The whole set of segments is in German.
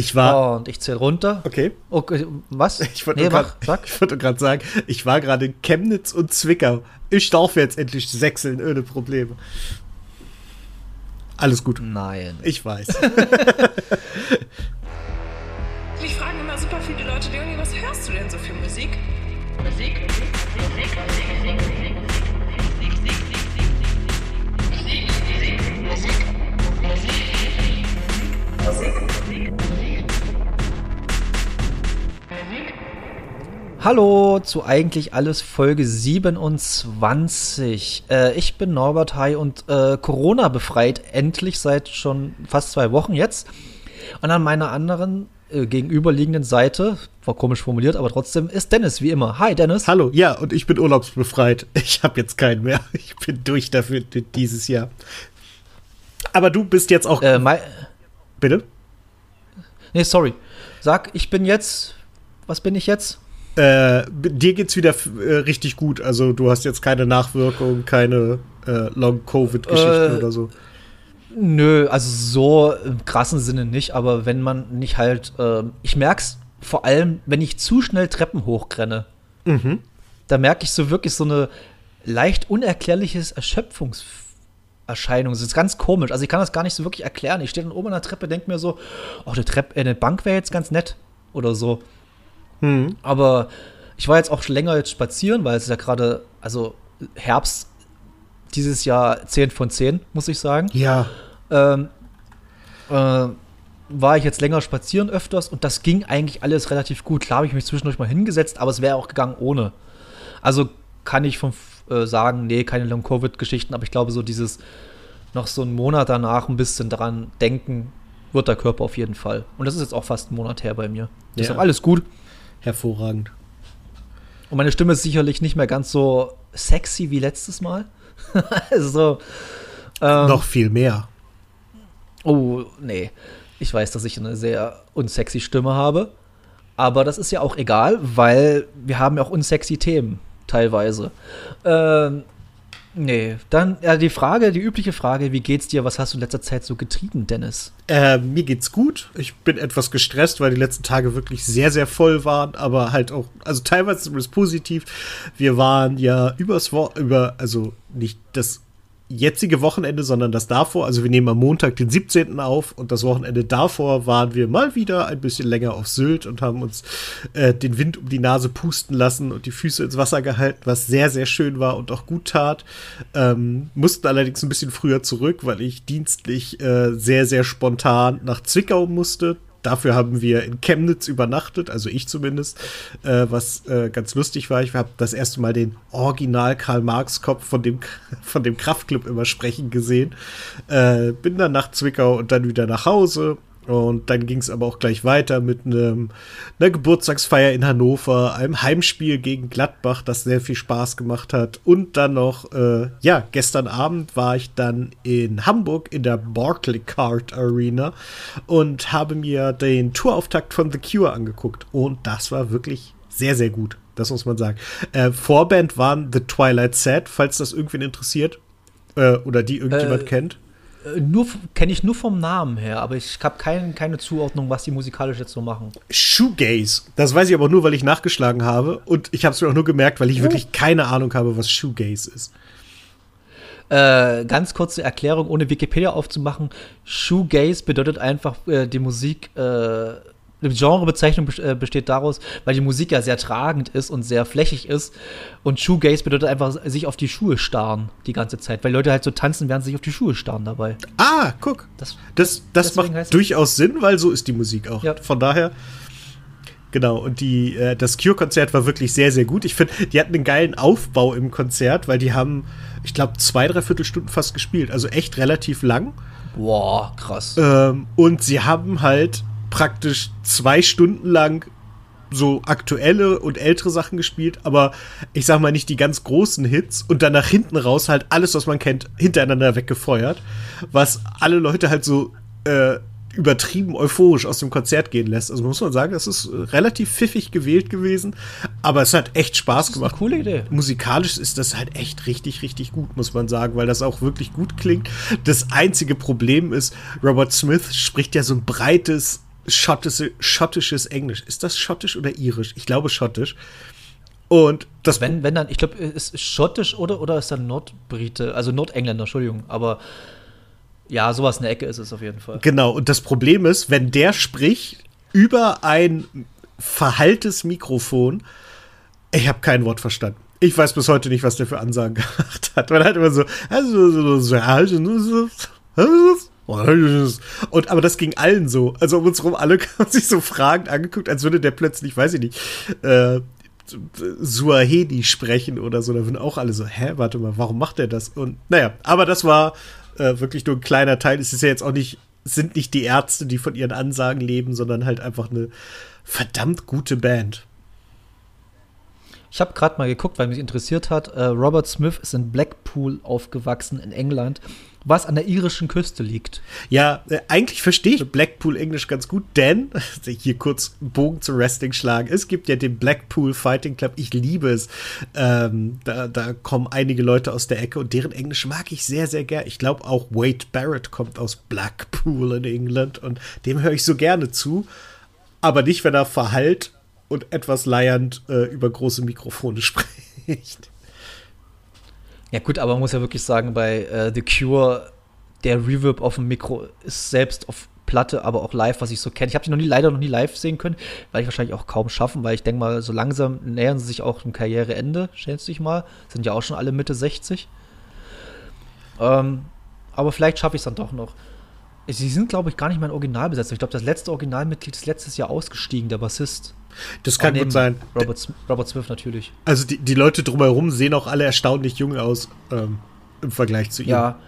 Ich war. Und ich zähle runter. Okay. okay. Was? Ich wollte nee, gerade sagen, ich war gerade in Chemnitz und Zwickau. Ich darf jetzt endlich sechseln ohne Probleme. Alles gut. Nein. Ich weiß. Mich fragen immer super viele Leute, Leonie, was hörst du denn so für Musik? Musik? Musik? Musik? Hallo zu eigentlich alles Folge 27. Äh, ich bin Norbert Hai und äh, Corona befreit, endlich seit schon fast zwei Wochen jetzt. Und an meiner anderen äh, gegenüberliegenden Seite, war komisch formuliert, aber trotzdem, ist Dennis wie immer. Hi Dennis. Hallo, ja, und ich bin urlaubsbefreit. Ich habe jetzt keinen mehr. Ich bin durch dafür dieses Jahr. Aber du bist jetzt auch. Äh, Bitte? Nee, sorry. Sag, ich bin jetzt. Was bin ich jetzt? Äh, dir geht's wieder äh, richtig gut. Also du hast jetzt keine Nachwirkungen, keine äh, Long-Covid-Geschichten äh, oder so. Nö, also so im krassen Sinne nicht, aber wenn man nicht halt, ähm, ich merk's vor allem, wenn ich zu schnell Treppen hochrenne, mhm. da merke ich so wirklich so eine leicht unerklärliches Erschöpfungserscheinung. Das ist ganz komisch. Also ich kann das gar nicht so wirklich erklären. Ich stehe dann oben an der Treppe, denke mir so, oh, eine, Treppe, eine Bank wäre jetzt ganz nett oder so. Mhm. Aber ich war jetzt auch schon länger jetzt spazieren, weil es ist ja gerade, also Herbst dieses Jahr 10 von 10, muss ich sagen. Ja. Ähm, äh, war ich jetzt länger spazieren öfters und das ging eigentlich alles relativ gut. Klar habe ich mich zwischendurch mal hingesetzt, aber es wäre auch gegangen ohne. Also kann ich von äh, sagen, nee, keine Long-Covid-Geschichten, aber ich glaube, so dieses noch so einen Monat danach ein bisschen dran denken, wird der Körper auf jeden Fall. Und das ist jetzt auch fast einen Monat her bei mir. Deshalb ja. alles gut hervorragend. Und meine Stimme ist sicherlich nicht mehr ganz so sexy wie letztes Mal. also, ähm, Noch viel mehr. Oh, nee. Ich weiß, dass ich eine sehr unsexy Stimme habe. Aber das ist ja auch egal, weil wir haben ja auch unsexy Themen teilweise. Ähm, Nee, dann ja, die Frage, die übliche Frage, wie geht's dir? Was hast du in letzter Zeit so getrieben, Dennis? Äh, mir geht's gut. Ich bin etwas gestresst, weil die letzten Tage wirklich sehr, sehr voll waren, aber halt auch, also teilweise zumindest positiv. Wir waren ja übers Wort, über, also nicht das jetzige Wochenende, sondern das davor. Also wir nehmen am Montag, den 17. auf und das Wochenende davor waren wir mal wieder ein bisschen länger auf Sylt und haben uns äh, den Wind um die Nase pusten lassen und die Füße ins Wasser gehalten, was sehr, sehr schön war und auch gut tat. Ähm, mussten allerdings ein bisschen früher zurück, weil ich dienstlich äh, sehr, sehr spontan nach Zwickau musste. Dafür haben wir in Chemnitz übernachtet, also ich zumindest, äh, was äh, ganz lustig war. Ich habe das erste Mal den Original Karl Marx Kopf von dem, von dem Kraftclub immer sprechen gesehen. Äh, bin dann nach Zwickau und dann wieder nach Hause und dann ging es aber auch gleich weiter mit einem, einer Geburtstagsfeier in Hannover, einem Heimspiel gegen Gladbach, das sehr viel Spaß gemacht hat. Und dann noch, äh, ja, gestern Abend war ich dann in Hamburg in der Barclaycard Arena und habe mir den Tourauftakt von The Cure angeguckt. Und das war wirklich sehr, sehr gut. Das muss man sagen. Äh, Vorband waren The Twilight Set, falls das irgendwen interessiert. Äh, oder die irgendjemand äh, kennt. Äh, nur kenne ich nur vom Namen her, aber ich habe kein, keine Zuordnung, was die musikalisch jetzt so machen. Shoegaze. Das weiß ich aber nur, weil ich nachgeschlagen habe und ich habe es mir auch nur gemerkt, weil ich oh. wirklich keine Ahnung habe, was Shoegaze ist. Äh, ganz kurze Erklärung, ohne Wikipedia aufzumachen. Shoegaze bedeutet einfach äh, die Musik äh, eine Genrebezeichnung äh, besteht daraus, weil die Musik ja sehr tragend ist und sehr flächig ist. Und Shoegaze bedeutet einfach sich auf die Schuhe starren die ganze Zeit, weil Leute halt so tanzen, während sie sich auf die Schuhe starren dabei. Ah, guck. Das, das, das macht durchaus Sinn, weil so ist die Musik auch. Ja. Von daher. Genau, und die, äh, das Cure-Konzert war wirklich sehr, sehr gut. Ich finde, die hatten einen geilen Aufbau im Konzert, weil die haben, ich glaube, zwei, dreiviertel Stunden fast gespielt. Also echt relativ lang. Boah, krass. Ähm, und sie haben halt praktisch zwei Stunden lang so aktuelle und ältere Sachen gespielt, aber ich sag mal nicht die ganz großen Hits und dann nach hinten raus halt alles, was man kennt, hintereinander weggefeuert, was alle Leute halt so äh, übertrieben euphorisch aus dem Konzert gehen lässt. Also muss man sagen, das ist relativ pfiffig gewählt gewesen, aber es hat echt Spaß gemacht. coole Idee. Musikalisch ist das halt echt richtig, richtig gut, muss man sagen, weil das auch wirklich gut klingt. Das einzige Problem ist, Robert Smith spricht ja so ein breites schottische, schottisches Englisch. Ist das schottisch oder irisch? Ich glaube schottisch. Und das Wenn, wenn dann, ich glaube, ist schottisch oder, oder ist dann Nordbrite, also Nordengländer, Entschuldigung, aber ja, sowas in der Ecke ist es auf jeden Fall. Genau, und das Problem ist, wenn der spricht über ein verhalltes Mikrofon, ich habe kein Wort verstanden. Ich weiß bis heute nicht, was der für Ansagen gemacht hat. Man hat immer so, also, so, so, so, und aber das ging allen so. Also um uns rum alle haben sich so Fragen angeguckt, als würde der plötzlich, weiß ich nicht, äh, Suaheli sprechen oder so. Da würden auch alle so, hä, warte mal, warum macht er das? Und naja, aber das war äh, wirklich nur ein kleiner Teil. Es ist ja jetzt auch nicht, sind nicht die Ärzte, die von ihren Ansagen leben, sondern halt einfach eine verdammt gute Band. Ich habe gerade mal geguckt, weil mich interessiert hat. Äh, Robert Smith ist in Blackpool aufgewachsen in England, was an der irischen Küste liegt. Ja, äh, eigentlich verstehe ich Blackpool Englisch ganz gut, denn hier kurz Bogen zu Wrestling schlagen. Es gibt ja den Blackpool Fighting Club. Ich liebe es. Ähm, da, da kommen einige Leute aus der Ecke und deren Englisch mag ich sehr, sehr gern. Ich glaube auch Wade Barrett kommt aus Blackpool in England und dem höre ich so gerne zu. Aber nicht, wenn er verhallt und etwas leiernd äh, über große Mikrofone spricht. Ja, gut, aber man muss ja wirklich sagen, bei äh, The Cure, der Reverb auf dem Mikro ist selbst auf Platte, aber auch live, was ich so kenne. Ich habe sie noch nie, leider noch nie live sehen können, weil ich wahrscheinlich auch kaum schaffen, weil ich denke mal, so langsam nähern sie sich auch dem Karriereende, schätze ich mal. Sind ja auch schon alle Mitte 60. Ähm, aber vielleicht schaffe ich es dann doch noch. Sie sind, glaube ich, gar nicht mein Originalbesetzer. Ich glaube, das letzte Originalmitglied ist letztes Jahr ausgestiegen, der Bassist. Das kann gut sein. Robert, Robert Smith natürlich. Also die, die Leute drumherum sehen auch alle erstaunlich jung aus ähm, im Vergleich zu ihm. Ja,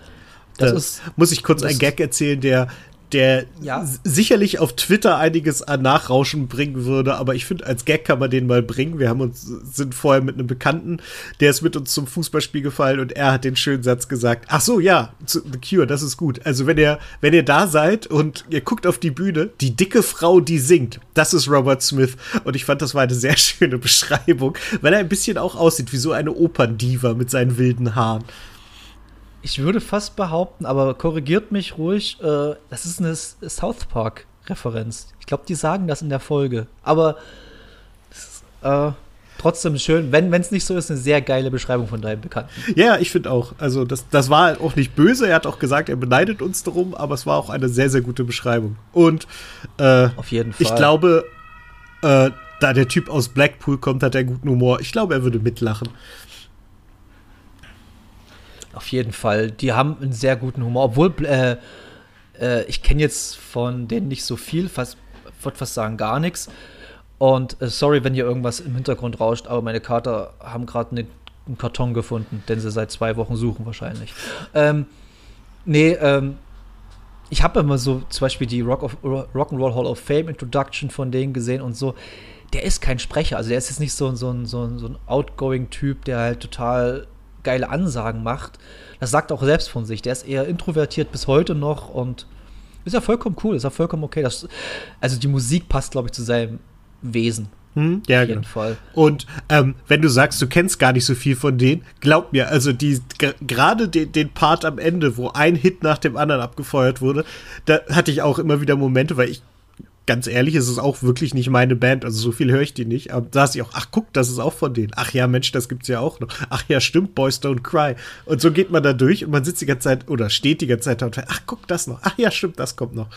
das da ist, muss ich kurz einen Gag erzählen, der, der Ja. sicherlich auf Twitter einiges an Nachrauschen bringen würde, aber ich finde, als Gag kann man den mal bringen. Wir haben uns, sind vorher mit einem Bekannten, der ist mit uns zum Fußballspiel gefallen und er hat den schönen Satz gesagt, ach so, ja, The Cure, das ist gut. Also wenn ihr, wenn ihr da seid und ihr guckt auf die Bühne, die dicke Frau, die singt, das ist Robert Smith. Und ich fand, das war eine sehr schöne Beschreibung, weil er ein bisschen auch aussieht wie so eine Operndiva mit seinen wilden Haaren. Ich würde fast behaupten, aber korrigiert mich ruhig, äh, das ist eine South Park-Referenz. Ich glaube, die sagen das in der Folge. Aber ist, äh, trotzdem schön, wenn es nicht so ist, eine sehr geile Beschreibung von deinem Bekannten. Ja, ich finde auch. Also, das, das war auch nicht böse. Er hat auch gesagt, er beneidet uns darum, aber es war auch eine sehr, sehr gute Beschreibung. Und äh, Auf jeden Fall. ich glaube, äh, da der Typ aus Blackpool kommt, hat er guten Humor. Ich glaube, er würde mitlachen. Auf jeden Fall. Die haben einen sehr guten Humor. Obwohl, äh, äh, ich kenne jetzt von denen nicht so viel, fast, würde fast sagen gar nichts. Und äh, sorry, wenn hier irgendwas im Hintergrund rauscht, aber meine Kater haben gerade ne, einen Karton gefunden, den sie seit zwei Wochen suchen wahrscheinlich. Ähm, nee, ähm, ich habe immer so zum Beispiel die Rock of, Rock'n'Roll Hall of Fame Introduction von denen gesehen und so. Der ist kein Sprecher, also der ist jetzt nicht so, so, so, so ein outgoing Typ, der halt total geile Ansagen macht. Das sagt er auch selbst von sich. Der ist eher introvertiert bis heute noch und ist ja vollkommen cool, ist ja vollkommen okay. Das, also die Musik passt, glaube ich, zu seinem Wesen. Hm? Ja, Auf jeden genau. Fall. Und ähm, wenn du sagst, du kennst gar nicht so viel von denen, glaub mir, also die gerade den, den Part am Ende, wo ein Hit nach dem anderen abgefeuert wurde, da hatte ich auch immer wieder Momente, weil ich ganz ehrlich, es ist auch wirklich nicht meine Band, also so viel höre ich die nicht, aber da saß ich auch, ach guck, das ist auch von denen. Ach ja, Mensch, das gibt's ja auch noch. Ach ja, stimmt, Boys Don't Cry. Und so geht man da durch und man sitzt die ganze Zeit oder steht die ganze Zeit da und ach guck, das noch. Ach ja, stimmt, das kommt noch.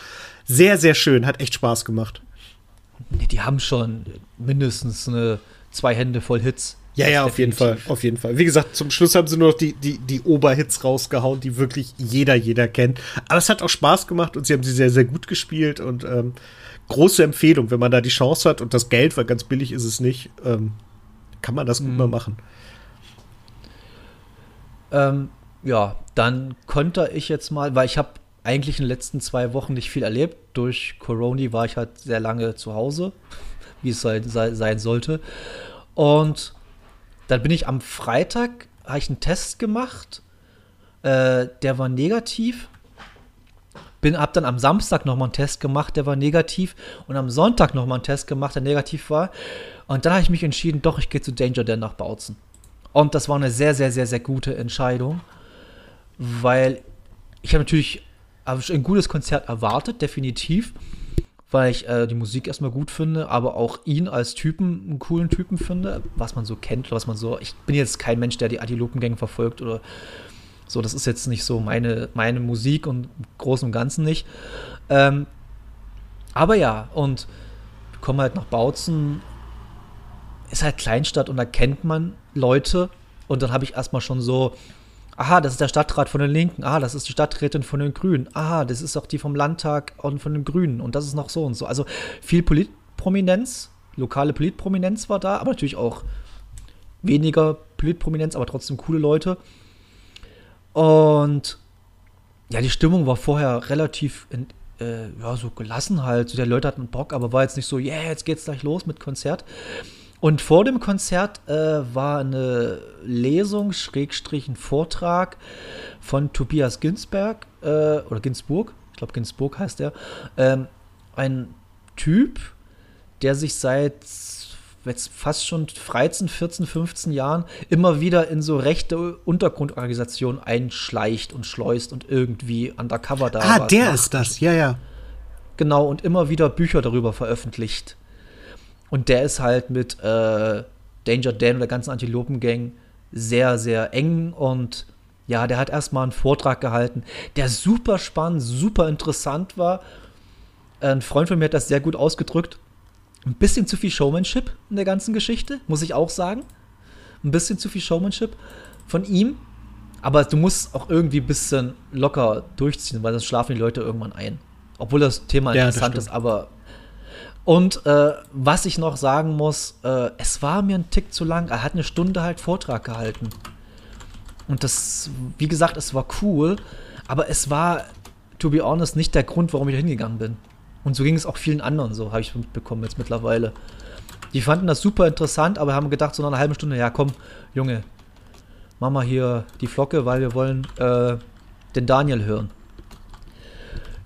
Sehr, sehr schön, hat echt Spaß gemacht. Nee, die haben schon mindestens eine zwei Hände voll Hits. Ja, ja, auf jeden Fall, auf jeden Fall. Wie gesagt, zum Schluss haben sie nur noch die, die, die Oberhits rausgehauen, die wirklich jeder, jeder kennt. Aber es hat auch Spaß gemacht und sie haben sie sehr, sehr gut gespielt und ähm, große Empfehlung, wenn man da die Chance hat und das Geld, weil ganz billig ist es nicht, ähm, kann man das gut Mhm. mal machen. Ähm, ja, dann konnte ich jetzt mal, weil ich habe eigentlich in den letzten zwei Wochen nicht viel erlebt. Durch Corona war ich halt sehr lange zu Hause, wie es sein, sei, sein sollte. Und dann bin ich am Freitag, habe ich einen Test gemacht, äh, der war negativ. Bin, hab dann am Samstag nochmal einen Test gemacht, der war negativ. Und am Sonntag nochmal einen Test gemacht, der negativ war. Und dann habe ich mich entschieden, doch, ich gehe zu Danger Dan nach Bautzen. Und das war eine sehr, sehr, sehr, sehr gute Entscheidung, weil ich habe natürlich hab ein gutes Konzert erwartet, definitiv. weil ich äh, die Musik erstmal gut finde, aber auch ihn als Typen einen coolen Typen finde, was man so kennt was man so. Ich bin jetzt kein Mensch, der die Antilopengänge verfolgt oder so. Das ist jetzt nicht so meine, meine Musik und im Großen und Ganzen nicht. Ähm, aber ja, und wir kommen halt nach Bautzen. Ist halt Kleinstadt und da kennt man Leute. Und dann habe ich erstmal schon so, aha, das ist der Stadtrat von den Linken, aha, das ist die Stadträtin von den Grünen, aha, das ist auch die vom Landtag und von den Grünen und das ist noch so und so. Also viel Politprominenz, lokale Politprominenz war da, aber natürlich auch weniger Politprominenz, aber trotzdem coole Leute. Und ja, die Stimmung war vorher relativ in, äh, ja, so gelassen halt. So, der Leute hatten Bock, aber war jetzt nicht so, yeah, jetzt geht's gleich los mit Konzert. Und vor dem Konzert äh, war eine Lesung, Schrägstrich, ein Vortrag von Tobias Ginsberg, äh, oder Ginsburg, ich glaube Ginsburg heißt er, ähm, ein Typ, der sich seit jetzt fast schon 13, 14, 15 Jahren immer wieder in so rechte Untergrundorganisationen einschleicht und schleust und irgendwie undercover da Ah, der macht. ist das, ja, ja. Genau, und immer wieder Bücher darüber veröffentlicht. Und der ist halt mit äh, Danger Dan und der ganzen Antilopen-Gang sehr, sehr eng und ja, der hat erstmal einen Vortrag gehalten, der super spannend, super interessant war. Ein Freund von mir hat das sehr gut ausgedrückt. Ein bisschen zu viel Showmanship in der ganzen Geschichte, muss ich auch sagen. Ein bisschen zu viel Showmanship von ihm. Aber du musst auch irgendwie ein bisschen locker durchziehen, weil sonst schlafen die Leute irgendwann ein. Obwohl das Thema interessant ja, das ist, aber und äh, was ich noch sagen muss, äh, es war mir ein Tick zu lang. Er hat eine Stunde halt Vortrag gehalten. Und das, wie gesagt, es war cool, aber es war, to be honest, nicht der Grund, warum ich da hingegangen bin. Und so ging es auch vielen anderen so, habe ich mitbekommen jetzt mittlerweile. Die fanden das super interessant, aber haben gedacht, so nach einer halben Stunde, ja komm, Junge, mach mal hier die Flocke, weil wir wollen äh, den Daniel hören.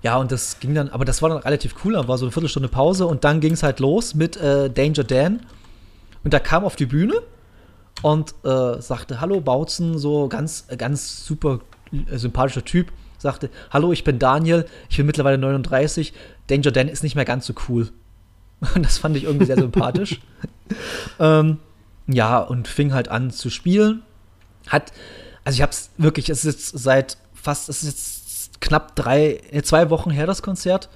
Ja, und das ging dann, aber das war dann relativ cool. Da war so eine Viertelstunde Pause und dann ging es halt los mit äh, Danger Dan. Und da kam auf die Bühne und äh, sagte: Hallo, Bautzen, so ganz, ganz super äh, sympathischer Typ. Sagte: Hallo, ich bin Daniel, ich bin mittlerweile 39. Danger Dan ist nicht mehr ganz so cool. Und das fand ich irgendwie sehr sympathisch. ähm, ja, und fing halt an zu spielen. Hat, also ich hab's wirklich, es ist jetzt seit fast, es ist jetzt knapp drei, äh, zwei Wochen her, das Konzert.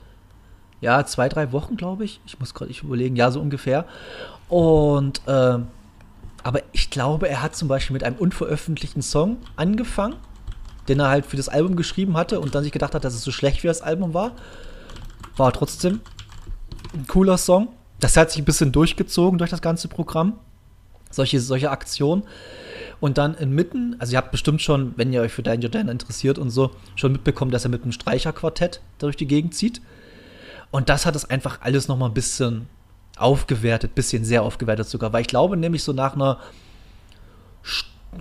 Ja, zwei, drei Wochen, glaube ich. Ich muss gerade überlegen, ja, so ungefähr. Und, äh, aber ich glaube, er hat zum Beispiel mit einem unveröffentlichten Song angefangen, den er halt für das Album geschrieben hatte und dann sich gedacht hat, dass es so schlecht wie das Album war. War trotzdem ein cooler Song. Das hat sich ein bisschen durchgezogen durch das ganze Programm. Solche, solche Aktionen. Und dann inmitten, also ihr habt bestimmt schon, wenn ihr euch für Danger Dan interessiert und so, schon mitbekommen, dass er mit einem Streicherquartett durch die Gegend zieht. Und das hat es einfach alles noch mal ein bisschen aufgewertet, bisschen sehr aufgewertet sogar, weil ich glaube nämlich so nach einer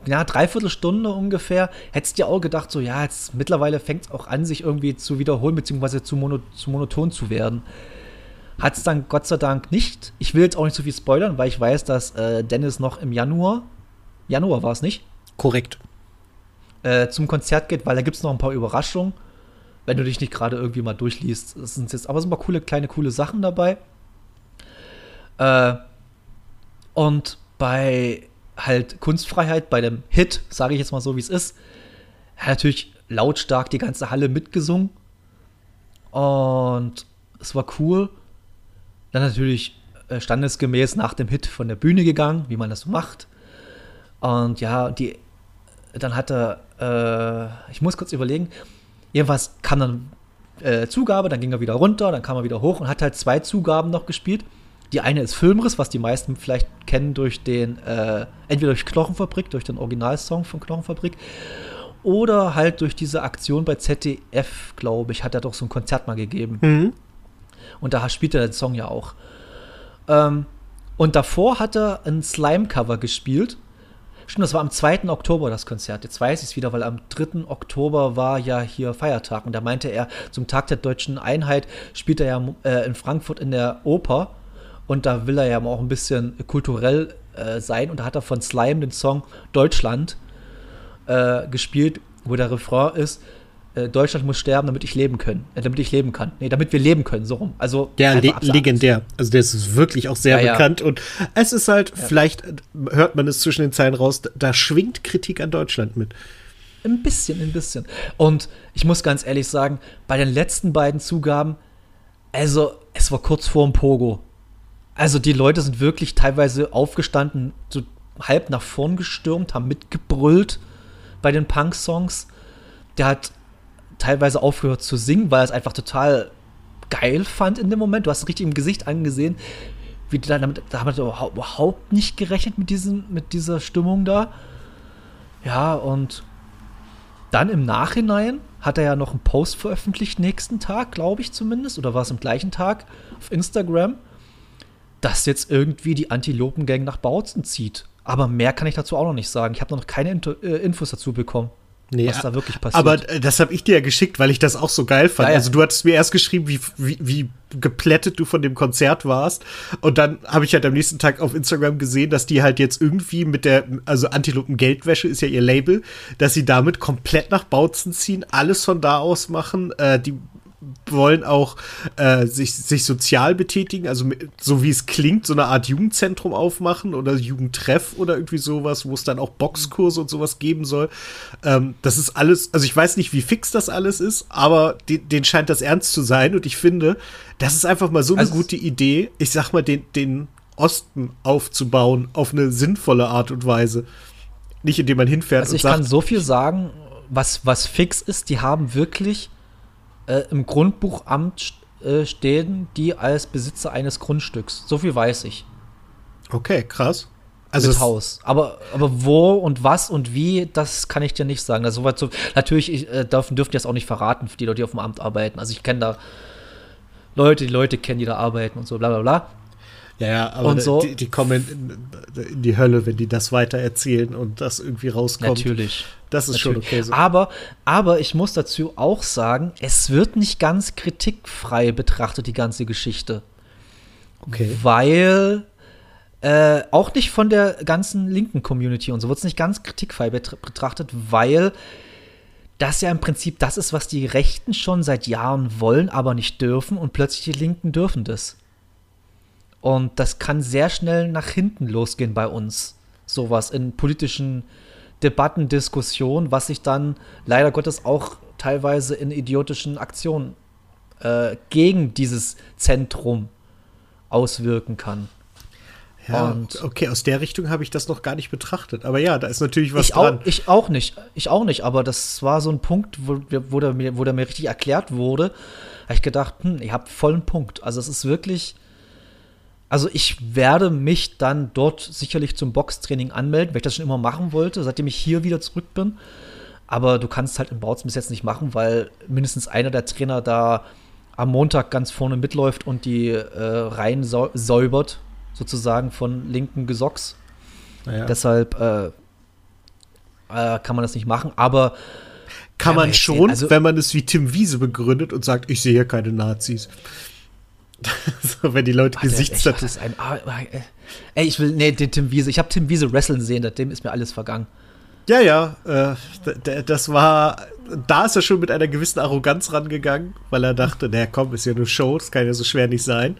ja, Dreiviertelstunde ungefähr, hättest du dir auch gedacht, so, ja, jetzt mittlerweile fängt es auch an, sich irgendwie zu wiederholen, beziehungsweise zu, mono, zu monoton zu werden. Hat es dann Gott sei Dank nicht. Ich will jetzt auch nicht zu so viel spoilern, weil ich weiß, dass äh, Dennis noch im Januar Januar war es nicht? Korrekt. Äh, zum Konzert geht, weil da gibt es noch ein paar Überraschungen. Wenn du dich nicht gerade irgendwie mal durchliest. Das sind jetzt aber so ein paar coole, kleine, coole Sachen dabei. Äh, und bei halt Kunstfreiheit, bei dem Hit, sage ich jetzt mal so, wie es ist, hat natürlich lautstark die ganze Halle mitgesungen. Und es war cool. Dann natürlich äh, standesgemäß nach dem Hit von der Bühne gegangen, wie man das so macht. Und ja, die, dann hat er, äh, ich muss kurz überlegen, jedenfalls kam dann äh, Zugabe, dann ging er wieder runter, dann kam er wieder hoch und hat halt zwei Zugaben noch gespielt. Die eine ist Filmriss, was die meisten vielleicht kennen durch den, äh, entweder durch Knochenfabrik, durch den Originalsong von Knochenfabrik, oder halt durch diese Aktion bei ZDF, glaube ich, hat er doch so ein Konzert mal gegeben. Mhm. Und da spielt er den Song ja auch. Ähm, und davor hat er ein Slime-Cover gespielt Stimmt, das war am 2. Oktober das Konzert. Jetzt weiß ich es wieder, weil am 3. Oktober war ja hier Feiertag. Und da meinte er, zum Tag der deutschen Einheit spielt er ja äh, in Frankfurt in der Oper. Und da will er ja auch ein bisschen kulturell äh, sein. Und da hat er von Slime den Song Deutschland äh, gespielt, wo der Refrain ist: äh, Deutschland muss sterben, damit ich leben können, äh, damit ich leben kann. Nee, damit wir leben können, so rum. Also Ja, einfach le absagen. legendär. Also der ist wirklich auch sehr Ja, ja. bekannt und es ist halt, vielleicht äh, hört man es zwischen den Zeilen raus, da, da schwingt Kritik an Deutschland mit. Ein bisschen, ein bisschen. Und ich muss ganz ehrlich sagen, bei den letzten beiden Zugaben, also es war kurz vor dem Pogo. Also die Leute sind wirklich teilweise aufgestanden, so halb nach vorn gestürmt, haben mitgebrüllt bei den Punk-Songs. Der hat teilweise aufgehört zu singen, weil er es einfach total geil fand in dem Moment. Du hast es richtig im Gesicht angesehen, wie da damit, da hat überhaupt- überhaupt nicht gerechnet mit, diesem, mit dieser Stimmung da. Ja, und dann im Nachhinein hat er ja noch einen Post veröffentlicht, nächsten Tag, glaube ich zumindest, oder war es am gleichen Tag auf Instagram, dass jetzt irgendwie die Antilopengang nach Bautzen zieht. Aber mehr kann ich dazu auch noch nicht sagen. Ich habe noch keine Into äh, Infos dazu bekommen, Nee, was da wirklich passiert. Aber das habe ich dir ja geschickt, weil ich das auch so geil fand. Ja, ja. Also du hattest mir erst geschrieben, wie, wie, wie geplättet du von dem Konzert warst. Und dann habe ich halt am nächsten Tag auf Instagram gesehen, dass die halt jetzt irgendwie mit der, also Antilopen Geldwäsche ist ja ihr Label, dass sie damit komplett nach Bautzen ziehen, alles von da aus machen. Äh, die wollen auch äh, sich, sich sozial betätigen, also so wie es klingt, so eine Art Jugendzentrum aufmachen oder Jugendtreff oder irgendwie sowas, wo es dann auch Boxkurse und sowas geben soll. Ähm, das ist alles, also ich weiß nicht, wie fix das alles ist, aber de, denen scheint das ernst zu sein und ich finde, das ist einfach mal so eine Also gute Idee, ich sag mal, den, den Osten aufzubauen auf eine sinnvolle Art und Weise. Nicht indem man hinfährt Also und ich sagt, kann so viel sagen, was, was fix ist, die haben wirklich äh, im Grundbuchamt äh, stehen, die als Besitzer eines Grundstücks. So viel weiß ich. okay, krass. Also mit Haus. Aber, aber wo und was und wie, das kann ich dir nicht sagen. Also soweit so, natürlich ich, äh, dürfen, dürfen die das auch nicht verraten, für die Leute, die auf dem Amt arbeiten. Also ich kenne da Leute, die Leute kennen, die da arbeiten und so, bla bla bla. Ja, ja, aber Und so- die, die kommen in, in die Hölle, wenn die das weiter erzählen und das irgendwie rauskommt. Natürlich. Das ist schon Natürlich. okay so. Aber, aber ich muss dazu auch sagen, es wird nicht ganz kritikfrei betrachtet, die ganze Geschichte. Okay. Weil äh, auch nicht von der ganzen linken Community und so wird es nicht ganz kritikfrei betr- betrachtet, weil das ja im Prinzip das ist, was die Rechten schon seit Jahren wollen, aber nicht dürfen und plötzlich die Linken dürfen das. Und das kann sehr schnell nach hinten losgehen bei uns. Sowas in politischen Debatten, Diskussionen, was sich dann leider Gottes auch teilweise in idiotischen Aktionen äh, gegen dieses Zentrum auswirken kann. Ja, und- okay, aus der Richtung habe ich das noch gar nicht betrachtet. Aber ja, da ist natürlich was Ich auch, dran. ich auch nicht. Ich auch nicht, aber das war so ein Punkt, wo, wo, der, mir, wo der mir richtig erklärt wurde. habe ich gedacht, hm, ihr habt vollen Punkt. Also es ist wirklich. Also ich werde mich dann dort sicherlich zum Boxtraining anmelden, weil ich das schon immer machen wollte, seitdem ich hier wieder zurück bin. Aber du kannst halt in Bautzen bis jetzt nicht machen, weil mindestens einer der Trainer da am Montag ganz vorne mitläuft und die äh, Reihen sau säubert, sozusagen von linken Gesocks. Naja. Deshalb äh, äh, kann man das nicht machen. Aber Kann man schon, also- wenn man es wie Tim Wiese begründet und sagt, ich sehe hier keine Nazis. so, wenn die Leute Gesichtstattoos. ah, äh, Ey, ich will, nee, den Tim Wiese. Ich habe Tim Wiese wrestlen sehen, dem ist mir alles vergangen. Ja, ja, äh, das war, da ist er schon mit einer gewissen Arroganz rangegangen, weil er dachte, naja, komm, ist ja nur Show, das kann ja so schwer nicht sein.